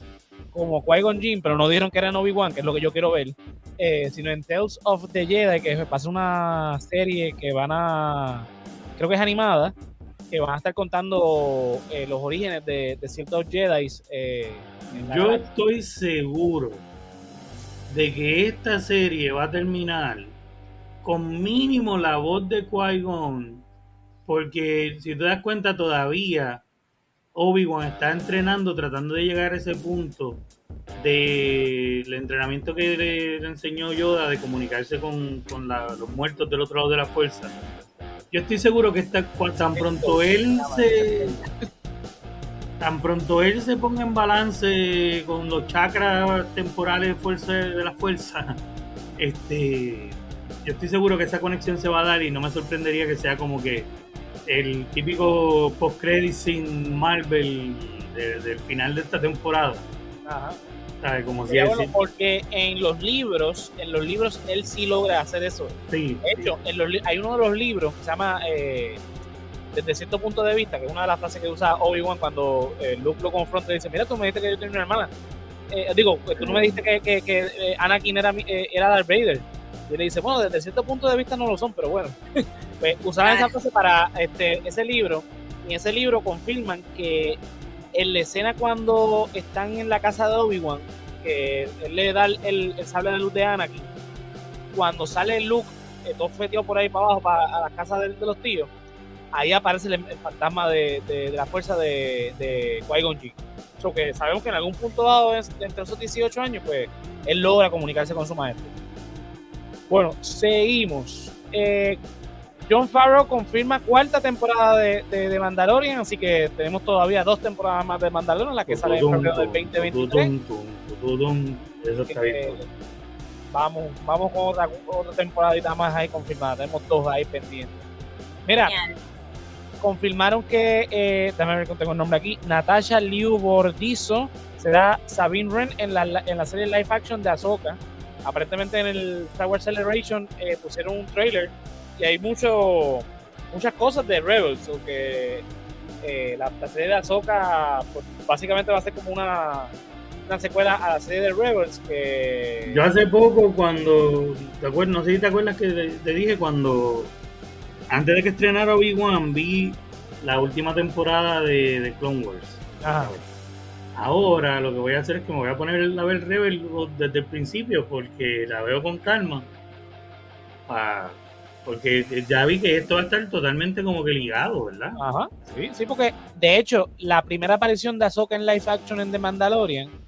como Qui-Gon Jinn, pero no dijeron que era Obi-Wan, que es lo que yo quiero ver, eh, sino en Tales of the Jedi, que pasa una serie que van a, creo que es animada, que van a estar contando eh, los orígenes de, de ciertos Jedi yo estoy seguro de que esta serie va a terminar con mínimo la voz de Qui-Gon, porque si te das cuenta todavía Obi-Wan está entrenando, tratando de llegar a ese punto del entrenamiento que le, enseñó Yoda de comunicarse con, los muertos del otro lado de la fuerza. Yo estoy seguro que está, tan pronto él se tan pronto él se ponga en balance con los chakras temporales de fuerza de la fuerza, este yo estoy seguro que esa conexión se va a dar y no me sorprendería que sea como que el típico post-credit sin Marvel del final de esta temporada. Ajá. Como si porque en los libros, en los libros él sí logra hacer eso. Sí, de hecho, hay uno de los libros que se llama eh, desde cierto punto de vista, que es una de las frases que usa Obi-Wan cuando eh, Luke lo confronta y dice, mira, tú me dijiste que yo tenía una hermana. Eh, digo, tú no me dijiste que, que, que eh, Anakin era, era Darth Vader. Y le dice, bueno, desde cierto punto de vista no lo son, pero bueno. pues usaban esa frase para este, ese libro. Y en ese libro confirman que en la escena cuando están en la casa de Obi-Wan, que él le da el, el, sable de luz de Anakin, cuando sale Luke, todo fetido por ahí para abajo, para a la casa de los tíos, ahí aparece el, fantasma de, la fuerza de, de Qui-Gon Jinn. que sabemos que en algún punto dado, entre esos 18 años, pues él logra comunicarse con su maestro. Bueno, seguimos. Eh, John Farrow confirma cuarta temporada de, de, Mandalorian, así que tenemos todavía dos temporadas más de Mandalorian, la que sale en febrero del 2023. vamos, vamos con otra, otra temporadita más ahí confirmada. Tenemos dos ahí pendientes. Mira, confirmaron que, eh, déjame ver tengo el nombre aquí, Natasha Liu Bordizo será Sabine Wren en la, en la serie live action de Ahsoka. Aparentemente en el Star Wars Celebration eh, pusieron un trailer y hay mucho, muchas cosas de Rebels, o que eh, la, serie de Ahsoka pues, básicamente va a ser como una, una secuela a la serie de Rebels que... Yo hace poco cuando, ¿te acuerdas? no sé si te acuerdas que te, dije cuando, antes de que estrenara Obi-Wan, vi la última temporada de, de Clone Wars. Ahora lo que voy a hacer es que me voy a poner a ver Rebels desde el principio porque la veo con calma. Porque ya vi que esto va a estar totalmente como que ligado, ¿verdad? Ajá, sí, sí, porque de hecho la primera aparición de Ahsoka en live action en The Mandalorian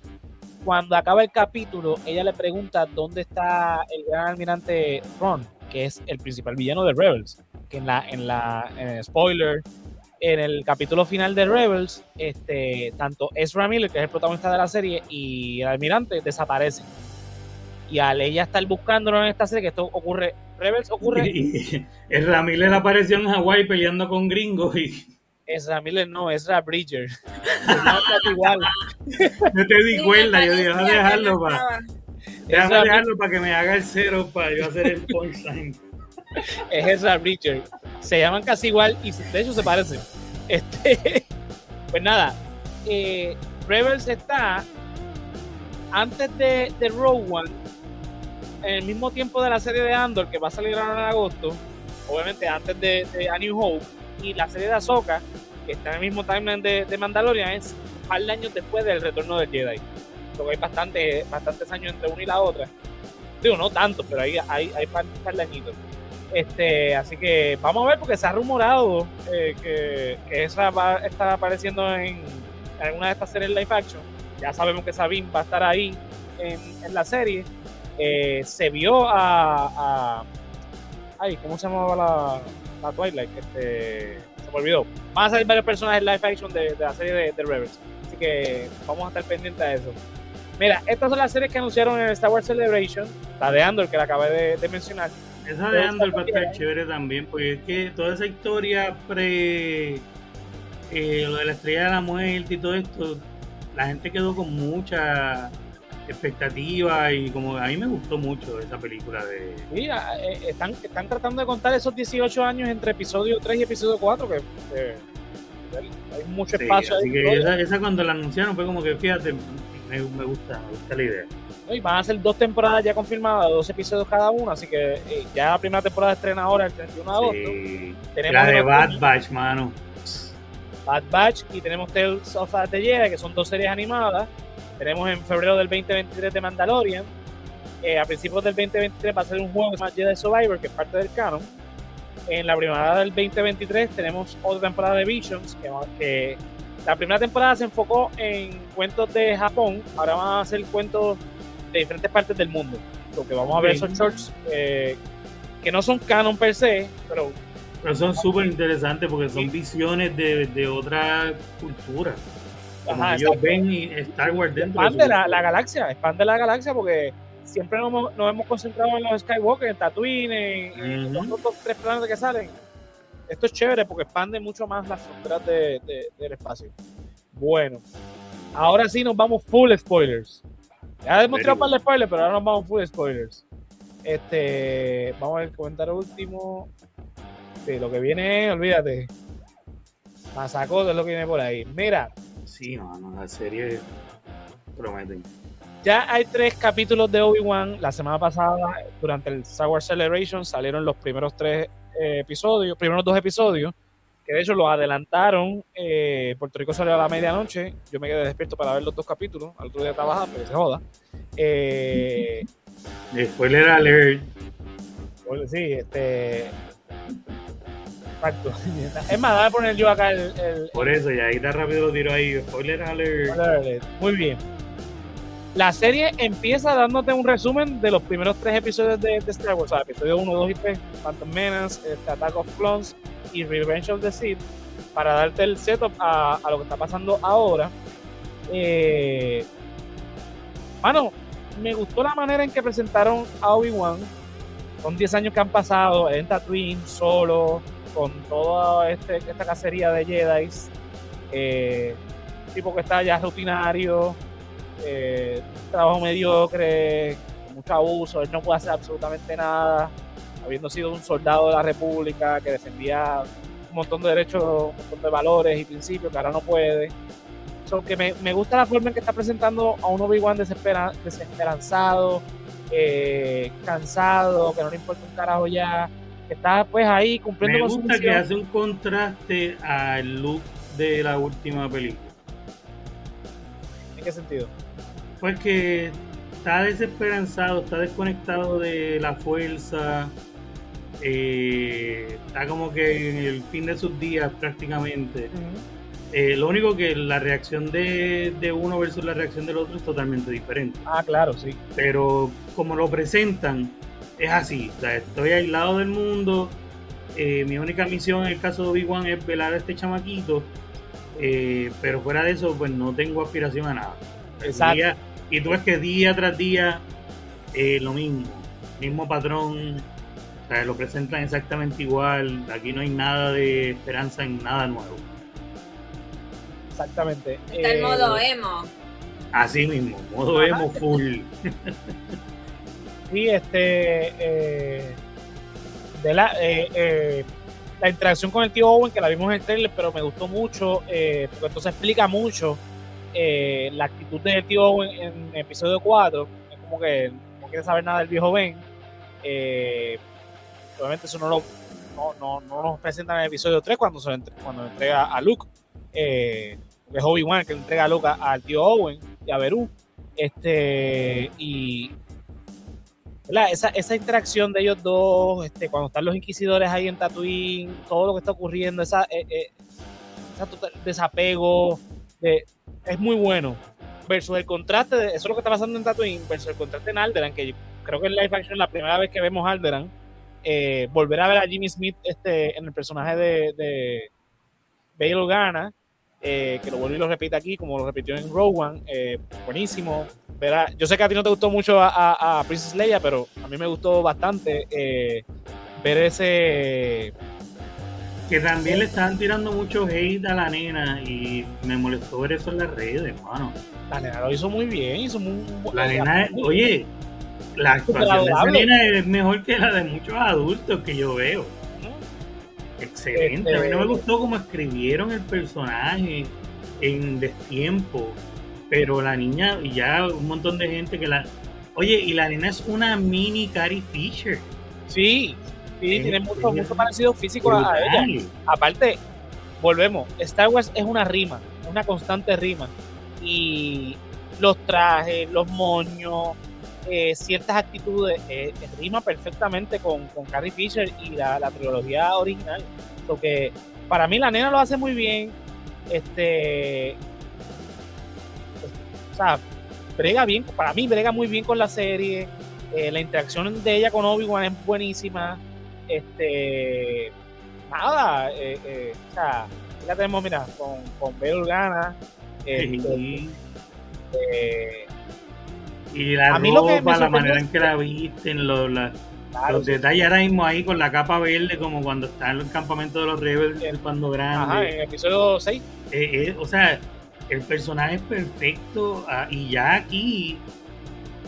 cuando acaba el capítulo, ella le pregunta dónde está el gran almirante Ron, que es el principal villano de Rebels. Que en la, en la spoiler, en el capítulo final de Rebels, este, tanto Ezra Miller, que es el protagonista de la serie, y el almirante desaparecen. Y al ella estar buscándolo en esta serie, que esto ocurre, Rebels ocurre. Ezra Miller apareció en Hawaii peleando con gringos y Ezra Miller no, Ezra Bridger. igual. No te di cuenta, yo dije, déjame dejarlo para. Déjame dejarlo para que me haga el cero para yo hacer el punchline. Es Ezra Bridger. Se llaman casi igual y de hecho se parecen. Este, pues nada, eh, Rebels está antes de, de Rogue One, en el mismo tiempo de la serie de Andor que va a salir ahora en agosto, obviamente antes de, de A New Hope y la serie de Ahsoka, que está en el mismo timeline de, de Mandalorian, es un par de años después del retorno del Jedi. Porque hay bastante, bastantes años entre una y la otra. Digo, no tanto, pero hay, hay, hay par, de añitos. Este, así que vamos a ver, porque se ha rumorado eh, que, que, esa va a estar apareciendo en, alguna de estas series live action. Ya sabemos que Sabine va a estar ahí en, en la serie. Eh, se vio a, a, Ay, ¿cómo se llamaba la, la Twilight, este, se me olvidó. Van a salir varios personajes live action de, la serie de, de, Rebels. Así que vamos a estar pendientes de eso. Mira, estas son las series que anunciaron en el Star Wars Celebration. La de Andor, que la acabé de, mencionar. Esa de Andor va a estar chévere también, porque es que toda esa historia pre. Eh, lo de la estrella de la muerte y todo esto, la gente quedó con mucha expectativa y como a mí me gustó mucho esa película de... Mira, eh, están, están tratando de contar esos 18 años entre episodio 3 y episodio 4, que hay mucho espacio. así que esa, cuando la anunciaron fue como que, fíjate, me, gusta, me gusta la idea. Y van a ser dos temporadas ya confirmadas, dos episodios cada una, así que eh, ya la primera temporada estrena ahora el 31 de agosto. Tenemos la de Bad Batch, mano. Bad Batch y tenemos Tales of the Jedi, que son dos series animadas tenemos en febrero del 2023 de Mandalorian. Eh, a principios del 2023 va a ser un juego que se llama Jedi Survivor, que es parte del canon. En la primavera del 2023 tenemos otra temporada de Visions, que, la primera temporada se enfocó en cuentos de Japón, ahora van a ser cuentos de diferentes partes del mundo. Lo que vamos a ver esos shorts eh, que no son canon per se, pero... Pero son súper interesantes porque son visiones de, de otra cultura. Ajá, ellos ven Star Wars dentro. Expande de la, la, galaxia, expande la galaxia porque siempre nos, nos, hemos concentrado en los Skywalker, en Tatooine, en, los otros tres planetas que salen. Esto es chévere porque expande mucho más las fronteras de, del espacio. Bueno, ahora sí nos vamos full spoilers. Ya demostrado un par de spoilers, pero ahora nos vamos full spoilers. Este, vamos a ver el comentario último. Sí, lo que viene, olvídate. Masacó es lo que viene por ahí. Mira, Sí, no, la serie promete. Ya hay tres capítulos de Obi-Wan. La semana pasada, durante el Wars Celebration, salieron los primeros tres eh, episodios, primeros dos episodios, que de hecho los adelantaron. Eh, Puerto Rico salió a la medianoche. Yo me quedé despierto para ver los dos capítulos. Al otro día trabajar, pero se joda. Eh, Spoiler alert. Sí, este. Exacto. Es más, voy a poner yo acá el, Por eso, y ahí está rápido lo tiro ahí. Spoiler alert. Muy bien. La serie empieza dándote un resumen de los primeros tres episodios de, Star Wars. O sea, episodio 1, 2 y 3, Phantom Menace, este, Attack of Clones y Revenge of the Sith, para darte el setup a, a lo que está pasando ahora. Eh, mano, me gustó la manera en que presentaron a Obi-Wan. Son 10 años que han pasado en Tatooine, solo, con toda este, esta cacería de Jedi, eh, tipo que está ya rutinario, eh, trabajo mediocre, mucho abuso, él no puede hacer absolutamente nada, habiendo sido un soldado de la República que defendía un montón de derechos, un montón de valores y principios que ahora no puede. So, que me, gusta la forma en que está presentando a un Obi-Wan desespera, desesperanzado, eh, cansado, que no le importa un carajo ya, está pues ahí cumpliendo me gusta con su que hace un contraste al look de la última película. ¿En qué sentido? Pues que está desesperanzado, está desconectado de la fuerza, eh, está como que en el fin de sus días prácticamente. Eh, lo único que la reacción de, uno versus la reacción del otro es totalmente diferente. Ah, claro, sí. Pero como lo presentan, es así. O sea, estoy aislado del mundo. Eh, mi única misión en el caso de Obi-Wan es velar a este chamaquito. Eh, pero fuera de eso, pues no tengo aspiración a nada. Exacto. y tú ves que día tras día lo mismo. Mismo patrón. O sea, lo presentan exactamente igual. Aquí no hay nada de esperanza en nada nuevo. Exactamente. Está en modo eh, emo. Así mismo, modo emo full. sí, este. Eh, de la, eh, la interacción con el tío Owen, que la vimos en el trailer, pero me gustó mucho, porque entonces explica mucho la actitud del tío Owen en episodio 4. Es como que no quiere saber nada del viejo Ben. obviamente eso no lo no, no, no, nos presentan en el episodio 3 cuando se cuando entrega a Luke. Eh, es Obi-Wan que entrega a Luke al tío Owen y a Beru. Este, y esa, esa, interacción de ellos dos, este, cuando están los inquisidores ahí en Tatooine, todo lo que está ocurriendo, esa, eh, eh, desapego, es muy bueno. Versus el contraste, de, eso es lo que está pasando en Tatooine, versus el contraste en Alderan, que creo que en live action la primera vez que vemos Alderan, eh, volver a ver a Jimmy Smith este, en el personaje de, de Bail Organa, eh, que lo vuelvo y lo repite aquí, como lo repitió en Rowan, eh, buenísimo. Verá, yo sé que a ti no te gustó mucho a, Princess Leia, pero a mí me gustó bastante eh, ver ese. Que también le estaban tirando mucho hate a la nena y me molestó ver eso en las redes, hermano. La nena lo hizo muy bien, hizo muy. La nena, oye, la actuación de esa nena es mejor que la de muchos adultos que yo veo. Excelente. A mí no me este, gustó cómo escribieron el personaje en destiempo. Pero la niña, y ya un montón de gente que la. Oye, y la niña es una mini Carrie Fisher. Sí, sí, tiene mucho, mucho parecido físico a ella. Aparte, volvemos, Star Wars es una rima, una constante rima. Y los trajes, los moños, eh, ciertas actitudes eh, rima perfectamente con, con Carrie Fisher y la, trilogía original. Porque para mí la nena lo hace muy bien. Este. o sea, brega bien, para mí brega muy bien con la serie. Eh, la interacción de ella con Obi-Wan es buenísima. Este. Nada, o sea, ya tenemos, mira, con, con Bel Gana. Este, y la ropa, la manera en que la visten, los, los detalles ahora mismo ahí con la capa verde, como cuando está en el campamento de los Rebels, el cuando grande. Ajá, en el episodio 6. Eh, eh, o sea, el personaje es perfecto ah, y ya aquí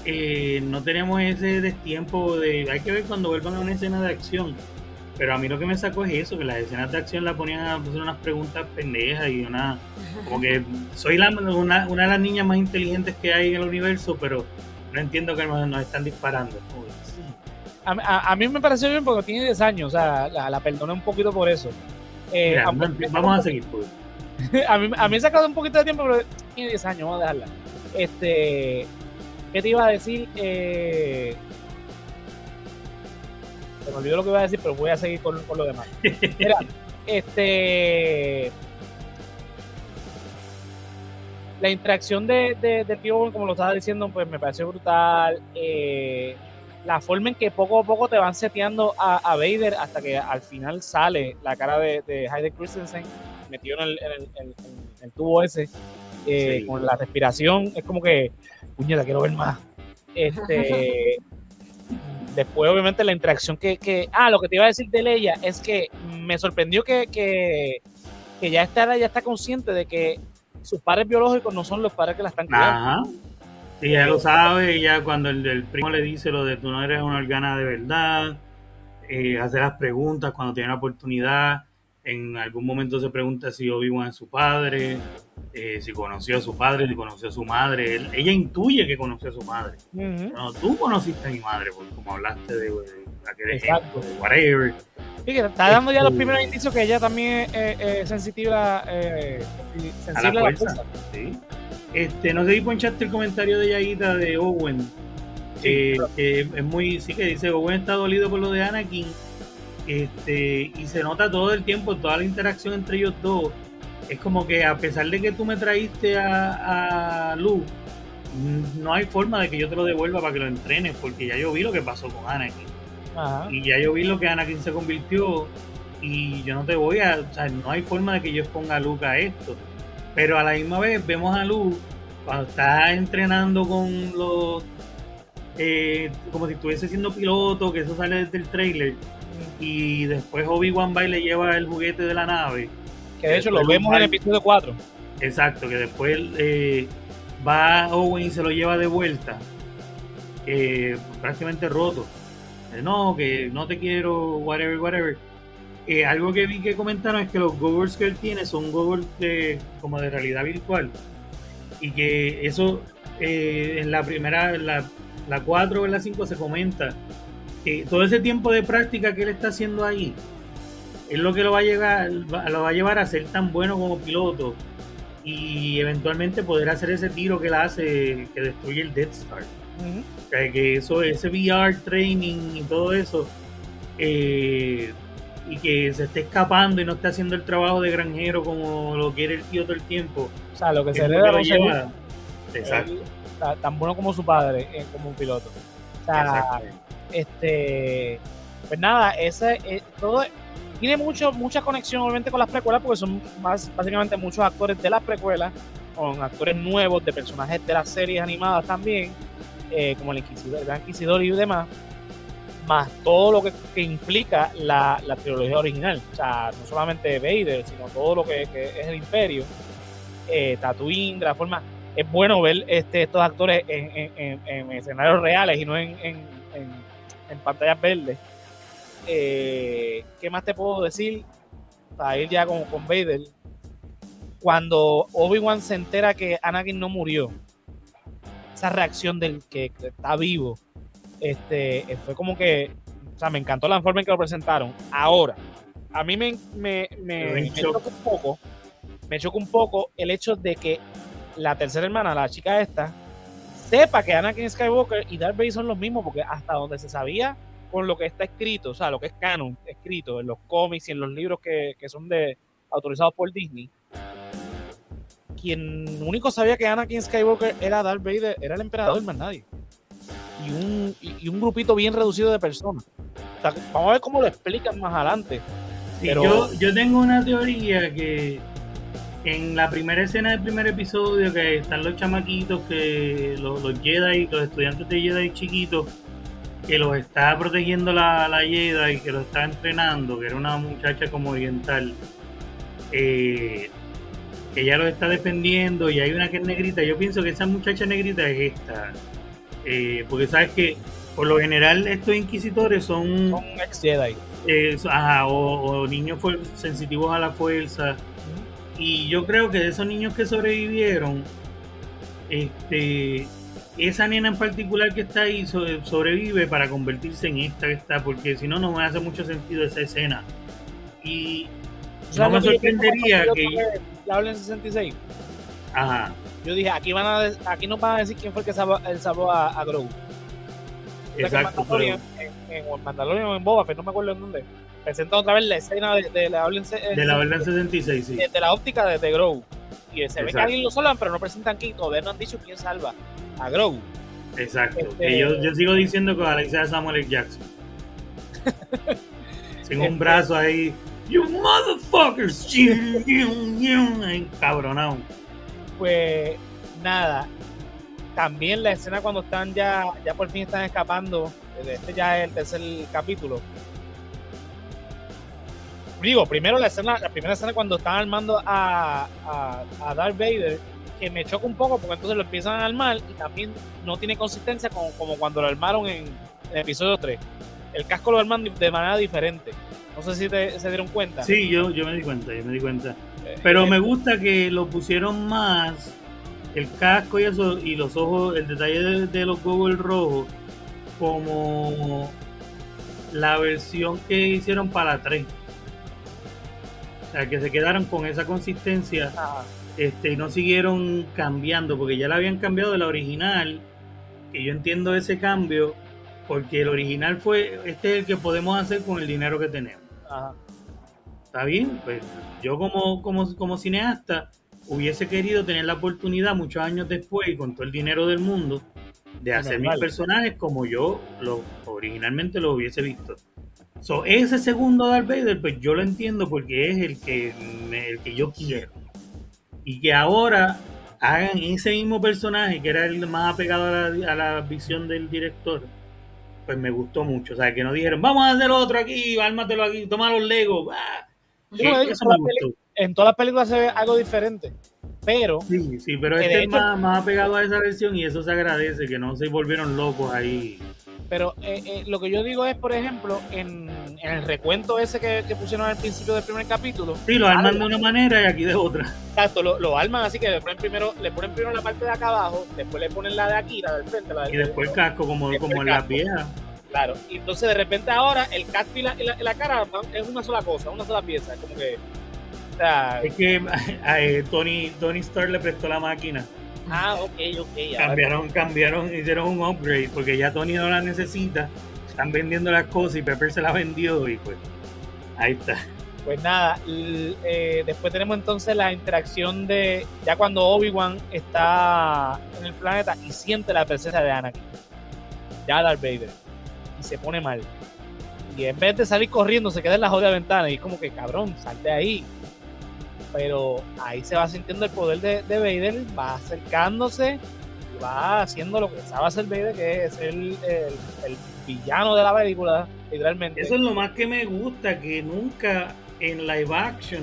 eh, no tenemos ese destiempo de. Hay que ver cuando vuelvan a una escena de acción. Pero a mí lo que me sacó es eso, que las escenas de acción la ponían a hacer unas preguntas pendejas y una... Como que soy la, una, una de las niñas más inteligentes que hay en el universo, pero no entiendo que nos, están disparando. A, a, mí me pareció bien porque tiene 10 años, o sea, la, la perdoné un poquito por eso. Eh, vamos a seguir. Pues. a, mí, a mí me ha sacado un poquito de tiempo, pero tiene 10 años, vamos a dejarla. Este, ¿Qué te iba a decir? Eh, se me olvidó lo que iba a decir, pero voy a seguir con, lo demás. Mira, este. La interacción de, de, tío, como lo estaba diciendo, pues me pareció brutal. Eh, la forma en que poco a poco te van seteando a, a Vader hasta que al final sale la cara de, de Hayden Christensen metido en el, tubo ese, eh, con la respiración. Es como que, puñeta, quiero ver más. Este, después obviamente la interacción que, ah, lo que te iba a decir de Leia es que me sorprendió que, que, ya está ya está consciente de que sus padres biológicos no son los padres que la están criando. Y ella lo sabe, ella cuando el, primo le dice lo de tú no eres una organa de verdad, eh, hace las preguntas cuando tiene la oportunidad, en algún momento se pregunta si Obi-Wan es su padre, eh, si conoció a su padre, si conoció a su madre. ella intuye que conoció a su madre. No, tú conociste a mi madre, porque como hablaste de, aquel ejemplo, de whatever. Sí, está dando ya los este, primeros indicios que ella también es sensitiva, eh, sensible a la, fuerza. Sí. Este, no sé si ponchaste el comentario de Yaguita de Owen. que es muy, sí que dice Owen está dolido por lo de Anakin. Este, y se nota todo el tiempo, toda la interacción entre ellos dos. Es como que a pesar de que tú me traíste a, a Luke, no hay forma de que yo te lo devuelva para que lo entrenes, porque ya yo vi lo que pasó con Anakin. Y ya yo vi lo que Anakin se convirtió y yo no te voy a, o sea, no hay forma de que yo exponga a Luke a esto. Pero a la misma vez vemos a Luke cuando está entrenando con los, eh, como si estuviese siendo piloto, que eso sale desde el trailer. Y después Obi-Wan va y le lleva el juguete de la nave. Que de hecho lo vemos en el episodio 4. Exacto, que después eh, va Owen y se lo lleva de vuelta. Eh, prácticamente roto no, que no te quiero, whatever, whatever. Eh, algo que vi que comentaron es que los goggles que él tiene son goggles de, como de realidad virtual. Y que eso eh, en la primera, en la, la 4 o en la 5 se comenta que todo ese tiempo de práctica que él está haciendo ahí es lo que lo va a llegar, lo va a llevar a ser tan bueno como piloto y eventualmente poder hacer ese tiro que él hace que destruye el Death Star que eso, ese VR training y todo eso, eh, y que se esté escapando y no esté haciendo el trabajo de granjero como lo quiere el tío todo el tiempo. O sea, lo que se le da Exacto. tan bueno como su padre, eh, como un piloto. O sea, este, pues nada, ese, eh, todo tiene mucho, mucha conexión obviamente con las precuelas porque son más básicamente muchos actores de las precuelas con actores nuevos de personajes de las series animadas también eh, como el Inquisidor, el Inquisidor y demás, más todo lo que, implica la, la, trilogía original. O sea, no solamente Vader, sino todo lo que, es el Imperio, eh, Tatooine, de la forma. Es bueno ver este, estos actores en, escenarios reales y no en, pantallas verdes. Eh, ¿Qué más te puedo decir? Para ir ya con, con Vader. Cuando Obi-Wan se entera que Anakin no murió, esa reacción del que está vivo, este, eh, fue como que, o sea, me encantó la forma en que lo presentaron. Ahora, a mí me, me, me, choca un poco, me choca un poco el hecho de que la tercera hermana, la chica esta, sepa que Anakin Skywalker y Darth Vader son los mismos, porque hasta donde se sabía con lo que está escrito, o sea, lo que es canon, escrito en los cómics y en los libros que, que son de autorizados por Disney, quien único sabía que Anakin Skywalker era Darth Vader era el emperador, más nadie. Y un, y, un grupito bien reducido de personas. vamos a ver cómo lo explican más adelante. yo, yo tengo una teoría que en la primera escena del primer episodio, que están los chamaquitos, que los, los Jedi, los estudiantes de Jedi chiquitos, que los está protegiendo la, la Jedi y que los está entrenando, que era una muchacha como oriental. Eh, que ella lo está defendiendo y hay una que es negrita. Yo pienso que esa muchacha negrita es esta. Eh, porque sabes que por lo general estos inquisitores son, son ex Jedi. Eh, ajá, o, niños sensitivos a la fuerza. Y yo creo que de esos niños que sobrevivieron, este, esa nena en particular que está ahí sobrevive para convertirse en esta que está, porque si no, no me hace mucho sentido esa escena. Y no me sorprendería que la habla en 66. Ajá. Yo dije, aquí van a aquí nos van a decir quién fue el que salvó, el salvó a, a Grogu. Exacto. en, en, en Mandalorian o en Boba Fett, no me acuerdo en dónde. Presentan otra vez la escena de, de la habla en, de la habla en 66, sí. De, la óptica de, de Grogu. Y se ve que alguien lo salvan, pero no presentan quién. Todavía no han dicho quién salva a Grogu. Exacto. Este, yo, yo, sigo diciendo que Alexa Samuel L. Jackson. Sin un brazo ahí You motherfuckers. Cabronado. Pues nada. También la escena cuando están ya, ya por fin están escapando. Este ya es el tercer capítulo. Digo, primero la escena, la primera escena cuando están armando a, a, Darth Vader, que me choca un poco porque entonces lo empiezan a armar y también no tiene consistencia como, como cuando lo armaron en, el episodio 3. El casco lo arman de manera diferente. No sé si se dieron cuenta. Sí, yo, yo me di cuenta, yo me di cuenta. Eh, Pero me gusta que lo pusieron más, el casco y eso, y los ojos, el detalle de, los goggles rojos, como la versión que hicieron para la 3. O sea, que se quedaron con esa consistencia este, y no siguieron cambiando, porque ya la habían cambiado de la original, que yo entiendo ese cambio, porque el original fue, este es el que podemos hacer con el dinero que tenemos. Está bien, pues yo como, como, como cineasta hubiese querido tener la oportunidad muchos años después y con todo el dinero del mundo de hacer mis personajes como yo lo, originalmente lo hubiese visto. So, ese segundo Darth Vader, pues yo lo entiendo porque es el que, el que yo quiero. Y que ahora hagan ese mismo personaje que era el más apegado a la, a la visión del director pues me gustó mucho. O sea, que no dijeron, vamos a hacer otro aquí, ármatelo aquí, toma los Legos. En todas las películas se ve algo diferente. Pero. Sí, sí, pero este es más, más apegado a esa versión y eso se agradece, que no se volvieron locos ahí. Pero eh, eh, lo que yo digo es, por ejemplo, en, el recuento ese que, pusieron al principio del primer capítulo. Sí, lo arman de una manera y aquí de otra. Exacto, lo, lo, arman así que le ponen primero, le ponen primero la parte de acá abajo, después le ponen la de aquí, la del frente, la del Y después el casco, como, como en las viejas. Claro, y entonces de repente ahora el casco y la, la, cara es una sola cosa, una sola pieza, como que. Es que eh, Tony, Tony Starr le prestó la máquina Ah, ok, ok. Cambiaron, cambiaron, hicieron un upgrade porque ya Tony no la necesita. Están vendiendo las cosas y Pepper se la vendió y pues ahí está. Pues nada, eh, después tenemos entonces la interacción de ya cuando Obi-Wan está en el planeta y siente la presencia de Anakin. Ya Darth Vader. Y se pone mal. Y en vez de salir corriendo, se queda en la jodida ventana y es como que cabrón, salte ahí pero ahí se va sintiendo el poder de, de Vader, va acercándose y va haciendo lo que sabe hacer Vader, que es el, el, villano de la película, literalmente. Eso es lo más que me gusta, que nunca en live action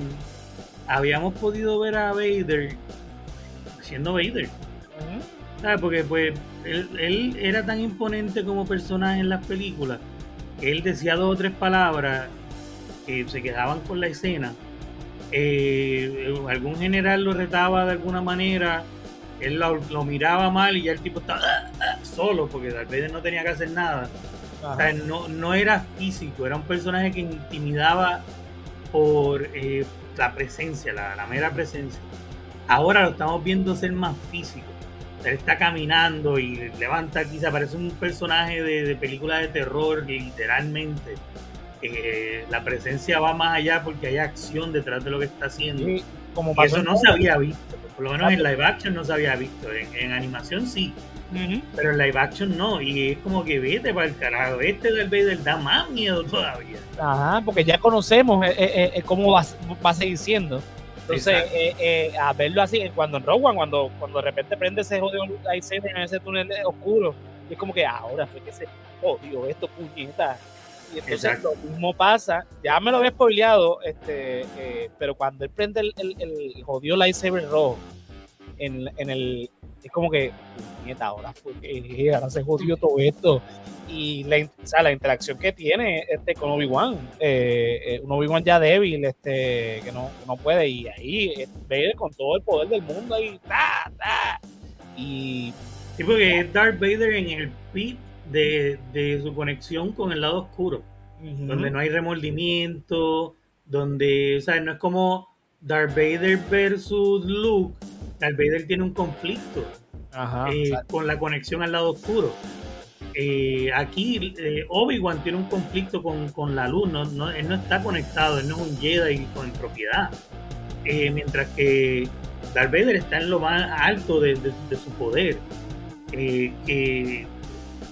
habíamos podido ver a Vader siendo Vader. ¿Sabes? Porque pues él, él, era tan imponente como personaje en las películas. Él decía dos o tres palabras que se quedaban con la escena eh, algún general lo retaba de alguna manera, él lo, miraba mal y ya el tipo estaba ah, ah", solo porque Darth Vader no tenía que hacer nada. O sea, no, no era físico, era un personaje que intimidaba por eh, la presencia, la, mera presencia. Ahora lo estamos viendo ser más físico. él está caminando y levanta aquí, se parece un personaje de, de película de terror, literalmente. Eh, la presencia va más allá porque hay acción detrás de lo que está haciendo. como eso no se había visto, por lo menos en live action no se había visto, en, animación sí, pero en live action no, y es como que vete para el carajo, este del Vader da más miedo todavía. Ajá, porque ya conocemos eh, eh, cómo va, a seguir siendo. Entonces, a verlo así, cuando en Rogue One, cuando, cuando de repente prende ese jodido en ese túnel oscuro, es como que ahora fue que se jodió esto, puñeta y entonces lo mismo pasa, ya me lo había spoileado, este, eh, pero cuando él prende el, el, el jodido lightsaber rojo, en, en, el, es como que, nieta, ahora, ahora se jodió todo esto. Y la, o sea, la interacción que tiene este, con Obi-Wan, eh, eh, un Obi-Wan ya débil, este, que no, no puede, y ahí Vader con todo el poder del mundo ahí, ta, ta, y... Sí, porque es Darth Vader en el pit de, su conexión con el lado oscuro, donde no hay remordimiento, donde, o sea, no es como Darth Vader versus Luke, Darth Vader tiene un conflicto eh, con la conexión al lado oscuro. Eh, aquí eh, Obi-Wan tiene un conflicto con, la luz, no, él no está conectado, él no es un Jedi con propiedad. mientras que Darth Vader está en lo más alto de, su poder. que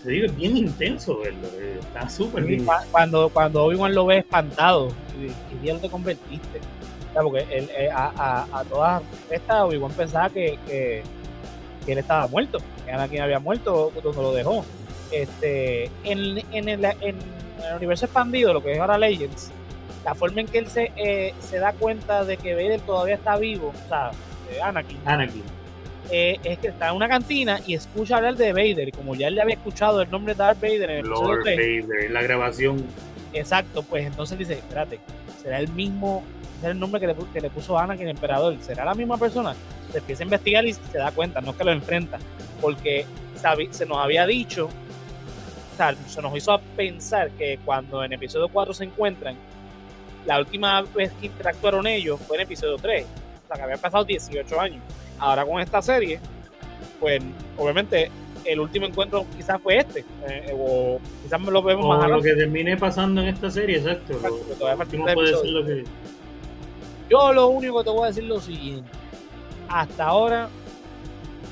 te digo, es bien intenso verlo, está súper bien. Cuando, cuando Obi-Wan lo ve espantado, y, ya te convertiste. porque él, eh, a, a, todas estas, Obi-Wan pensaba que, que, él estaba muerto, que Anakin había muerto cuando lo dejó. Este, en, en, el, en el universo expandido, lo que es ahora Legends, la forma en que él se, eh, se da cuenta de que Vader todavía está vivo, o sea, Anakin. Anakin eh, es que está en una cantina y escucha hablar de Vader. Como ya él le había escuchado el nombre de Darth Vader en el episodio Lord 3, Vader, la grabación. exacto, pues entonces dice, espérate, será el mismo, será el nombre que le, que le puso Anakin emperador, será la misma persona. Se empieza a investigar y se da cuenta, no es que lo enfrenta, porque se nos había dicho, o sea, se nos hizo pensar que cuando en episodio 4 se encuentran, la última vez que interactuaron ellos fue en episodio 3, o sea, que habían pasado 18 años. Ahora con esta serie, pues obviamente el último encuentro quizás fue este, eh, o quizás lo vemos más O lo adelante. que termine pasando en esta serie, exacto. Exacto, Lo, todavía último puede ser lo que. Yo lo único que te voy a decir es lo siguiente. Hasta ahora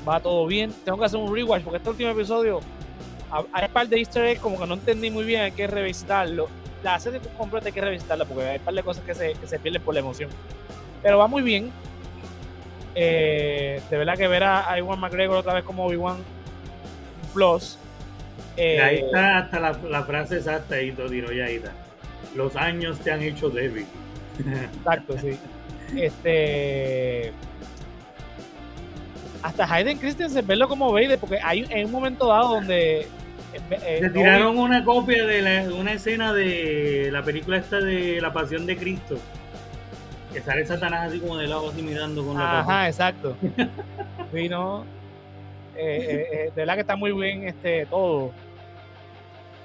va todo bien. Tengo que hacer un rewatch porque este último episodio ha- hay un par de easter eggs como que no entendí muy bien, hay que revisitarlo. La serie completa hay que revisitarla porque hay un par de cosas que se, que se pierden por la emoción. Pero va muy bien. Eh, de verdad que ver a, Iwan McGregor otra vez como Obi-Wan Plus. eh, Ahí está hasta la, la frase exacta ahí, Todino, ya ahí está. Los años te han hecho débil. Exacto, sí. Este. Hasta Hayden Christensen verlo como Vader, porque hay en un momento dado donde. eh, Se no- tiraron una copia de la- una escena de la película esta de La Pasión de Cristo. Que sale Satanás así como de lado, así mirando con la Ajá, exacto. Sí, no. Eh, eh, eh, de verdad que está muy bien este todo.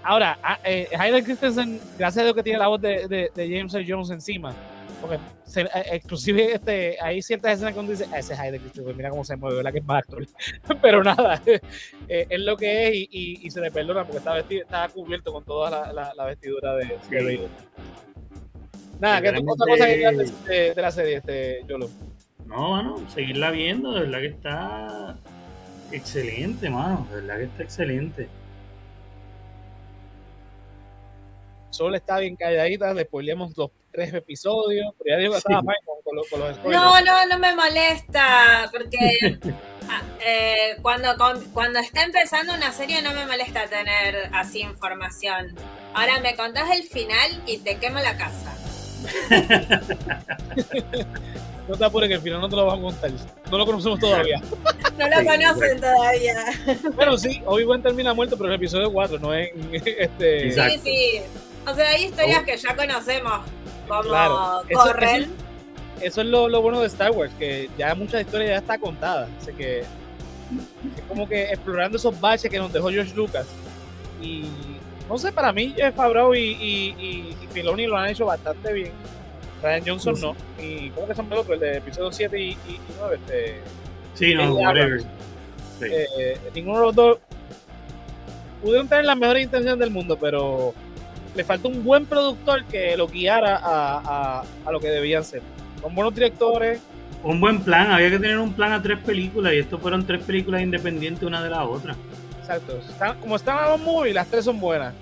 Ahora, ah, Hayden Christensen, gracias a Dios que tiene la voz de, de- de James Earl Jones encima. Porque se- inclusive este, hay ciertas escenas que uno dice, "Ah, ese es Hayden Christensen, mira cómo se mueve, ¿verdad? Que es más actor. Pero nada, es lo que es y, y- y se le perdona porque está, vestido, está cubierto con toda la, la- la vestidura de, Sí. Nada, que otra cosa que quieras de, de- de la serie, este, Yolo. No, mano, seguirla viendo, de verdad que está excelente, mano. De verdad que está excelente. Sol está bien calladita, le spoileamos los tres episodios, pero ya digo que Sí. estaba fine con, con los, con los spoilers. No, no, no me molesta, porque ah, eh, cuando, cuando está empezando una serie no me molesta tener así información. Ahora me contás el final y te quemo la casa. No te apures que al final no te lo vamos a contar. No lo conocemos todavía. No lo Sí, conocen todavía. Pero sí, Obi-Wan termina muerto, pero en el episodio 4, no en este. Exacto. Sí, sí. O sea, hay historias que ya conocemos, como Claro, eso- corren. eso- Eso es lo, lo bueno de Star Wars, que ya mucha historia ya está contada. Así que es como que explorando esos baches que nos dejó George Lucas. Y no sé, para mí, Jeff Favreau y, y, Filoni lo han hecho bastante bien. Ryan Johnson Sí. no. Y ¿cómo que se llama el otro? El de episodio 7 y, y, y 9. Este, Sí, no, whatever. Sí. eh, ninguno de los dos pudieron tener las mejores intenciones del mundo, pero le falta un buen productor que lo guiara a, a, a lo que debían ser. Son buenos directores, Un buen plan, había que tener un plan a tres películas y estos fueron tres películas independientes una de la otra. Exacto. Están- como los movies, las tres son buenas.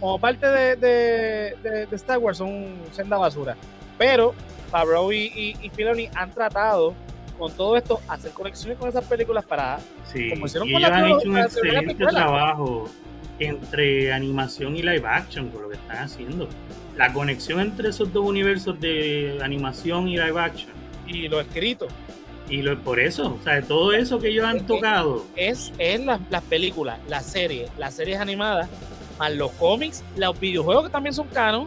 Como parte de, de, de- de Star Wars son senda basura. Pero Favreau y, y, y Filoni han tratado con todo esto hacer conexiones con esas películas para Sí, Como hicieron y con ellos la han hecho un excelente trabajo entre animación y live action con lo que están haciendo. La conexión entre esos dos universos de animación y live action. y lo escrito. Y lo, por eso, o sea, todo eso que ellos han tocado. es, es las, las películas, las series, las series animadas, más los cómics, los videojuegos que también son canon.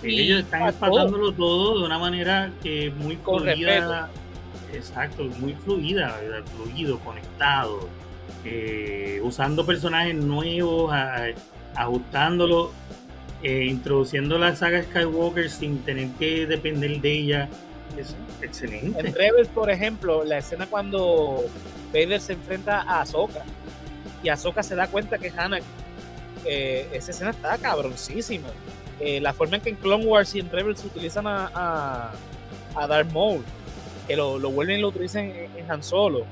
Sí, y ellos están empatándolo todo de una manera que muy Con fluida. Exacto, muy fluida, ¿verdad? fluido, conectado. eh, usando personajes nuevos, a- ajustándolo, eh, introduciendo la saga Skywalker sin tener que depender de ella. Es excelente. En Rebels, por ejemplo, la escena cuando Vader se enfrenta a Ahsoka y Ahsoka se da cuenta que Hannah, eh, esa escena está cabroncísima. Eh, la forma en que en Clone Wars y en Rebels utilizan a, a, a Darth Maul, que lo, lo vuelven y lo utilizan en, en Han Solo.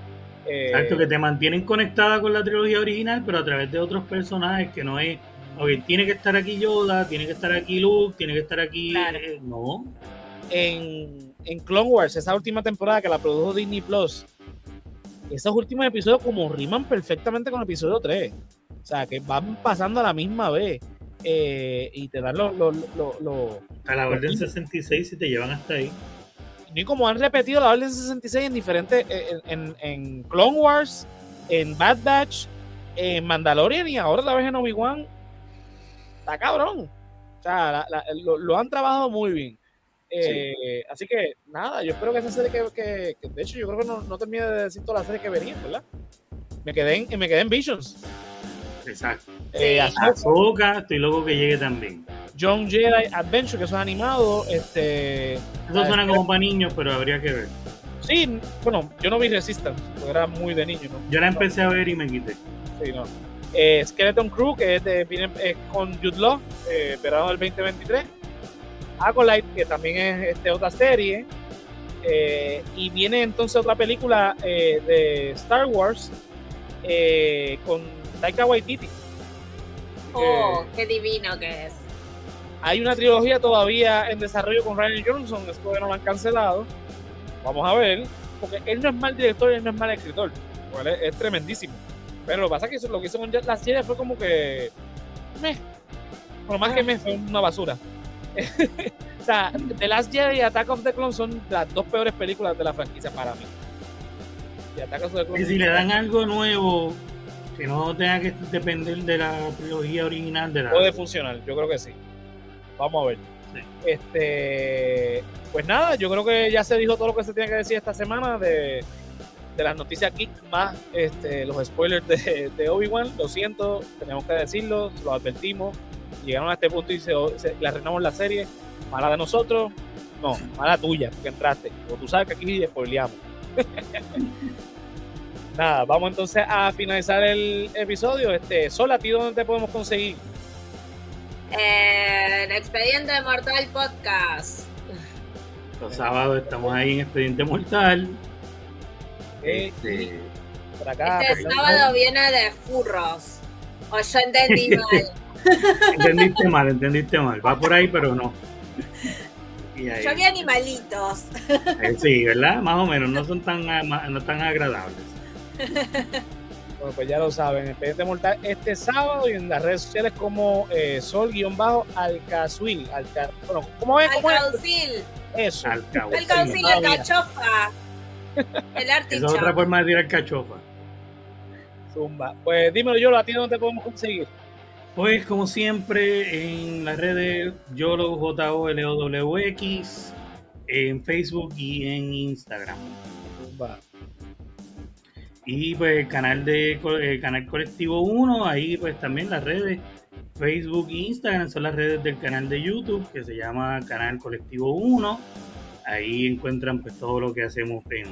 Eh, Exacto, que te mantienen conectada con la trilogía original, pero a través de otros personajes que no es, ok, tiene que estar aquí Yoda, tiene que estar aquí Luke, tiene que estar aquí. Claro. no, en, en Clone Wars, esa última temporada que la produjo Disney Plus, esos últimos episodios como riman perfectamente con el episodio 3. O sea, que van pasando a la misma vez. eh, y te dan los... los- los- a la orden Sí. 66 y te llevan hasta ahí. ni como han repetido la Orden 66 en diferentes, en, en, Clone Wars, en Bad Batch, en Mandalorian y ahora la vez en Obi-Wan. Está cabrón. O sea, lo, han trabajado muy bien. Eh, así que nada, yo espero que esa serie que, de hecho yo creo que no, no terminé de decir toda la serie que venía, ¿verdad? Me quedé en, me quedé en Visions. Exacto. Eh, estoy loco que llegue también. John Jedi Adventure, que eso es animado. Este, eso suena como para niños, pero habría que ver. Sí, bueno, yo no vi Resistance, porque era muy de niño. ¿no? Yo la empecé a ver y me quité. Sí, no. Eh, Skeleton Crew, que es de, viene, con Jude Law, eh, verano del 2023. Acolyte, que también es este, otra serie. Eh, y viene entonces otra película eh, de Star Wars con Taika Waititi. Oh, qué divino que es. Hay una trilogía todavía en desarrollo con Ryan Johnson, es que no lo han cancelado. Vamos a ver, porque él no es mal director y él no es mal escritor. Es, tremendísimo. Pero lo que pasa es que lo que hizo con la serie fue como que. Meh. Por más que me fue una basura. o sea, The Last Jedi y Attack of the Clones son las dos peores películas de la franquicia para mí. Y, si le dan algo nuevo que no tenga que depender de la trilogía original de la... Puede funcionar, yo creo que sí. Vamos a ver. Este, pues nada, yo creo que ya se dijo todo lo que se tiene que decir esta semana de, las noticias geek más este, los spoilers de, Obi-Wan. Lo siento, tenemos que decirlo, lo advertimos. Llegaron a este punto y se, le arruinamos la serie. Mala de nosotros, no, mala tuya, porque entraste. Como tú sabes que aquí spoileamos. Nada, vamos entonces a finalizar el episodio. Este, Sol, ¿a ti dónde te podemos conseguir? El Expediente Mortal Podcast. Los sábados estamos ahí en Expediente Mortal. Este, este sábado viene de furros. O yo entendí mal. Entendiste mal, entendiste mal. Va por ahí, pero no. Yo vi animalitos. Eh, sí, ¿verdad? Más o menos, no son tan, no tan agradables. Bueno, pues ya lo saben, Expediente Mortal este sábado y en las redes sociales como eh, Sol-Alcazuil. Alca, bueno, ¿cómo es? ¿Cómo Alcaucil. Eso. Alcaucil, alcachofa. El artichofa. es otra forma de decir alcachofa. Zumba. Pues dímelo yo, ¿a ti dónde podemos conseguir? Pues como siempre en las redes YOLO, J-O-L-O-W-X, en Facebook y en Instagram. Y pues el canal de el canal colectivo 1, ahí pues también las redes Facebook e Instagram son las redes del canal de YouTube que se llama Canal Colectivo 1. Ahí encuentran pues todo lo que hacemos en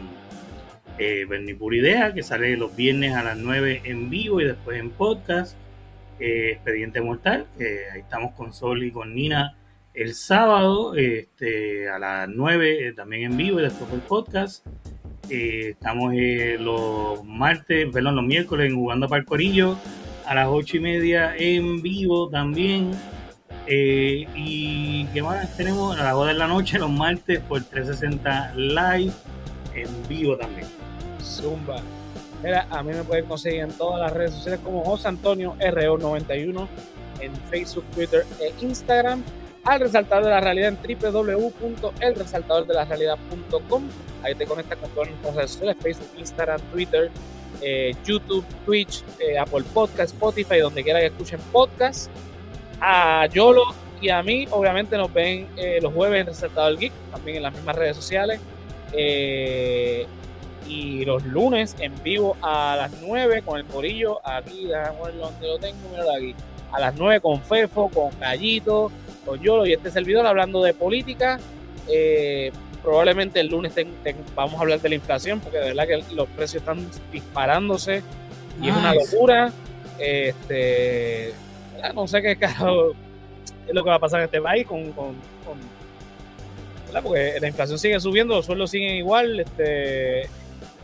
eh, Idea, que sale los viernes a las 9 en vivo y después en podcast. Eh, Expediente Mortal, que ahí estamos con Sol y con Nina el sábado este, a las 9 eh, también en vivo y después el podcast. Eh, estamos eh, los martes, perdón, los miércoles en Jugando para el Corillo a las ocho y media en vivo también. Eh, y qué más tenemos a las 2 de la noche los martes por 360 live en vivo también. Zumba. Mira, a mí me pueden conseguir en todas las redes sociales como José Antonio RO91 en Facebook, Twitter e Instagram al resaltador de la realidad en www.elresaltadordelarrealidad.com. Ahí te conectas con todas nuestras redes sociales, Facebook, Instagram, Twitter, eh, YouTube, Twitch, eh, Apple Podcast, Spotify, donde quiera que escuchen podcast. A Yolo y a mí, obviamente, nos ven eh, los jueves en Resaltador Geek, también en las mismas redes sociales. Y los lunes en vivo a las 9 con el corillo. Aquí, déjame ver donde lo tengo, mira aquí. A las 9 con Fefo, con Gallito, con Yolo y este servidor hablando de política. Eh, probablemente el lunes vamos a hablar de la inflación, porque de verdad que los precios están disparándose y es una locura. Este, no sé qué carajo es lo que va a pasar en este país con, con, porque la inflación sigue subiendo, los sueldos siguen igual. Este,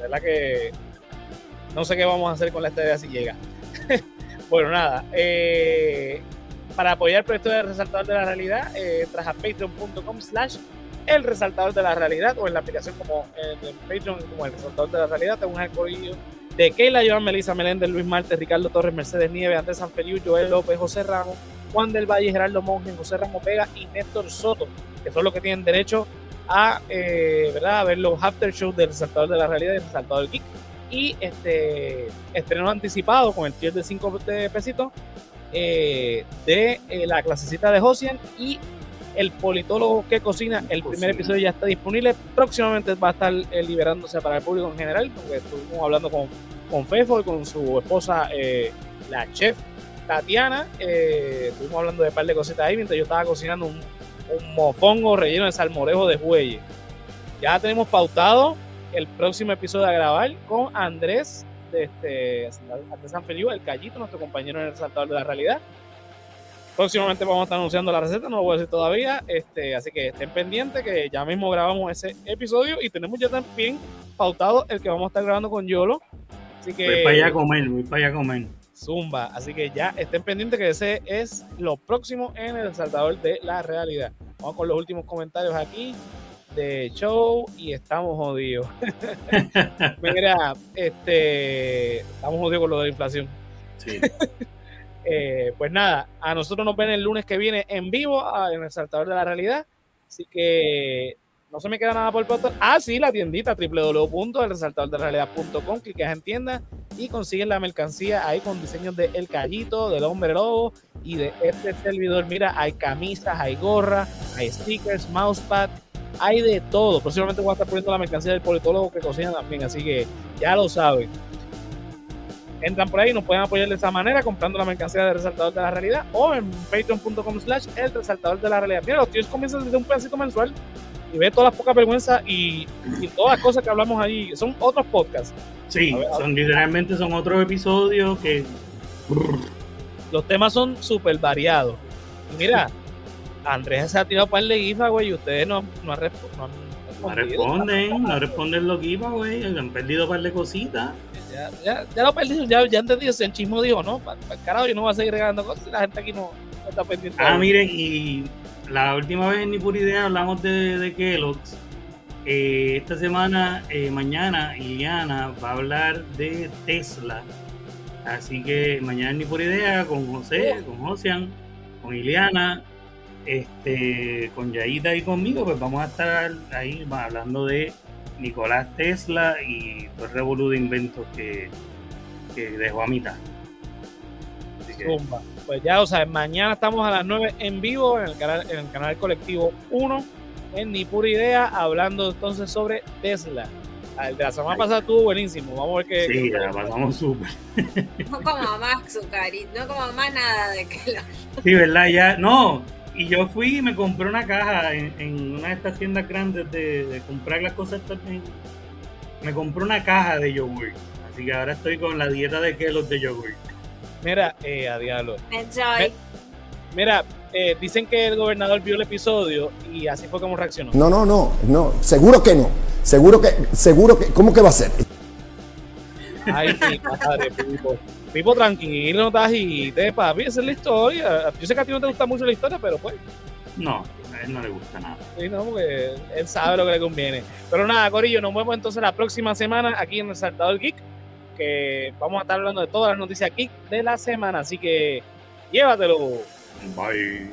verdad que no sé qué vamos a hacer con la estadía si llega. bueno, nada. Eh, para apoyar el proyecto de Resaltador de la Realidad, eh, a patreon.com slash el resaltador de la realidad o en la aplicación como Patreon como el resaltador de la realidad tengo un algoritmo de Keila, Joan, Melissa Meléndez, Luis Marte, Ricardo Torres, Mercedes Nieves, Andrés Sanfeliu, Joel López, José Ramos, Juan del Valle, Gerardo Monge, José Ramos Vega y Néstor Soto, que son los que tienen derecho a, eh, ¿verdad? a ver los after shows del Resaltador de la Realidad y del Resaltador Geek. Y este estreno anticipado con el tier de 5 pesitos eh, de eh, la clasecita de Josian y el politólogo que cocina. El primer episodio ya está disponible. Próximamente va a estar liberándose para el público en general, porque estuvimos hablando con, con Fefo y con su esposa, la chef Tatiana. estuvimos hablando de un par de cositas ahí mientras yo estaba cocinando un, un mofongo relleno de salmorejo de bueyes. Ya tenemos pautado el próximo episodio a grabar con Andrés de, este, de San Felipe, el Callito, nuestro compañero en el Saltador de la Realidad. Próximamente vamos a estar anunciando la receta, no lo voy a decir todavía, este, así que estén pendientes que ya mismo grabamos ese episodio y tenemos ya también pautado el que vamos a estar grabando con Yolo. Así que, voy para allá a comer, voy para allá a comer. Zumba, así que ya estén pendientes que ese es lo próximo en el Saltador de la Realidad. Vamos con los últimos comentarios aquí de show y estamos jodidos. Mira, este, estamos jodidos con lo de la inflación. Eh, pues nada, a nosotros nos ven el lunes que viene en vivo en el Saltador de la Realidad. Así que no se me queda nada por podcast. Ah, sí, la tiendita www.elresaltadorderealidad.com. Clicas en tienda y consigues la mercancía ahí con diseños de El Callito, del Hombre Lobo y de este servidor. Mira, hay camisas, hay gorras, hay stickers, mousepad, hay de todo. Próximamente voy a estar poniendo la mercancía del politólogo que cocina también, así que ya lo saben. Entran por ahí, nos pueden apoyar de esa manera comprando la mercancía del resaltador de la realidad o en patreon.com slash el resaltador de la realidad. Mira, los tíos comienzan desde un pedacito mensual y ve todas las pocas vergüenzas y, todas las cosas que hablamos ahí. Son otros podcasts. Sí, son literalmente son otros episodios que... Los temas son súper variados. Y mira, Andrés se ha tirado un par de güey, y ustedes no, no, han, no, no responden, no responden los güey, han perdido un par de cositas. Ya, ya, ya lo perdí, ya, ya entendí, el chismo dijo, no, para, el carajo, yo no voy a seguir regalando cosas, la gente aquí no, está pendiente. Ah, miren, y la última vez ni por idea hablamos de, de Kellogg's. Eh, esta semana, eh, mañana, Iliana va a hablar de Tesla. Así que mañana ni por idea con José, con Josian, con Iliana este, con Yaida y conmigo, pues vamos a estar ahí hablando de Nicolás Tesla y todo el revolú de inventos que, dejó a mitad. Pues ya, o sea, mañana estamos a las 9 en vivo en el canal, en el canal colectivo 1 en Ni Pura Idea, hablando entonces sobre Tesla. El de la semana pasada estuvo buenísimo. Vamos a ver qué. Sí, la pasamos súper. No como más Zucari, no como más nada de que lo. Sí, ¿verdad? Ya, no, y yo fui y me compré una caja en, una de estas tiendas grandes de, comprar las cosas también. Me compré una caja de yogur. Así que ahora estoy con la dieta de Kellogg's de yogur. Mira, eh, a diablo. Enjoy. Mira, eh, dicen que el gobernador vio el episodio y así fue como reaccionó. No, no, no, no, seguro que no. Seguro que, seguro que, ¿cómo que va a ser? Ay, mi padre, Pipo, tranquilo, no estás y te papi, esa es la historia. Yo sé que a ti no te gusta mucho la historia, pero pues. No, a él no le gusta nada. Sí, no, porque él sabe lo que le conviene. Pero nada, Corillo, nos vemos entonces la próxima semana aquí en el Saltador Geek, que vamos a estar hablando de todas las noticias geek de la semana. Así que llévatelo. Bye.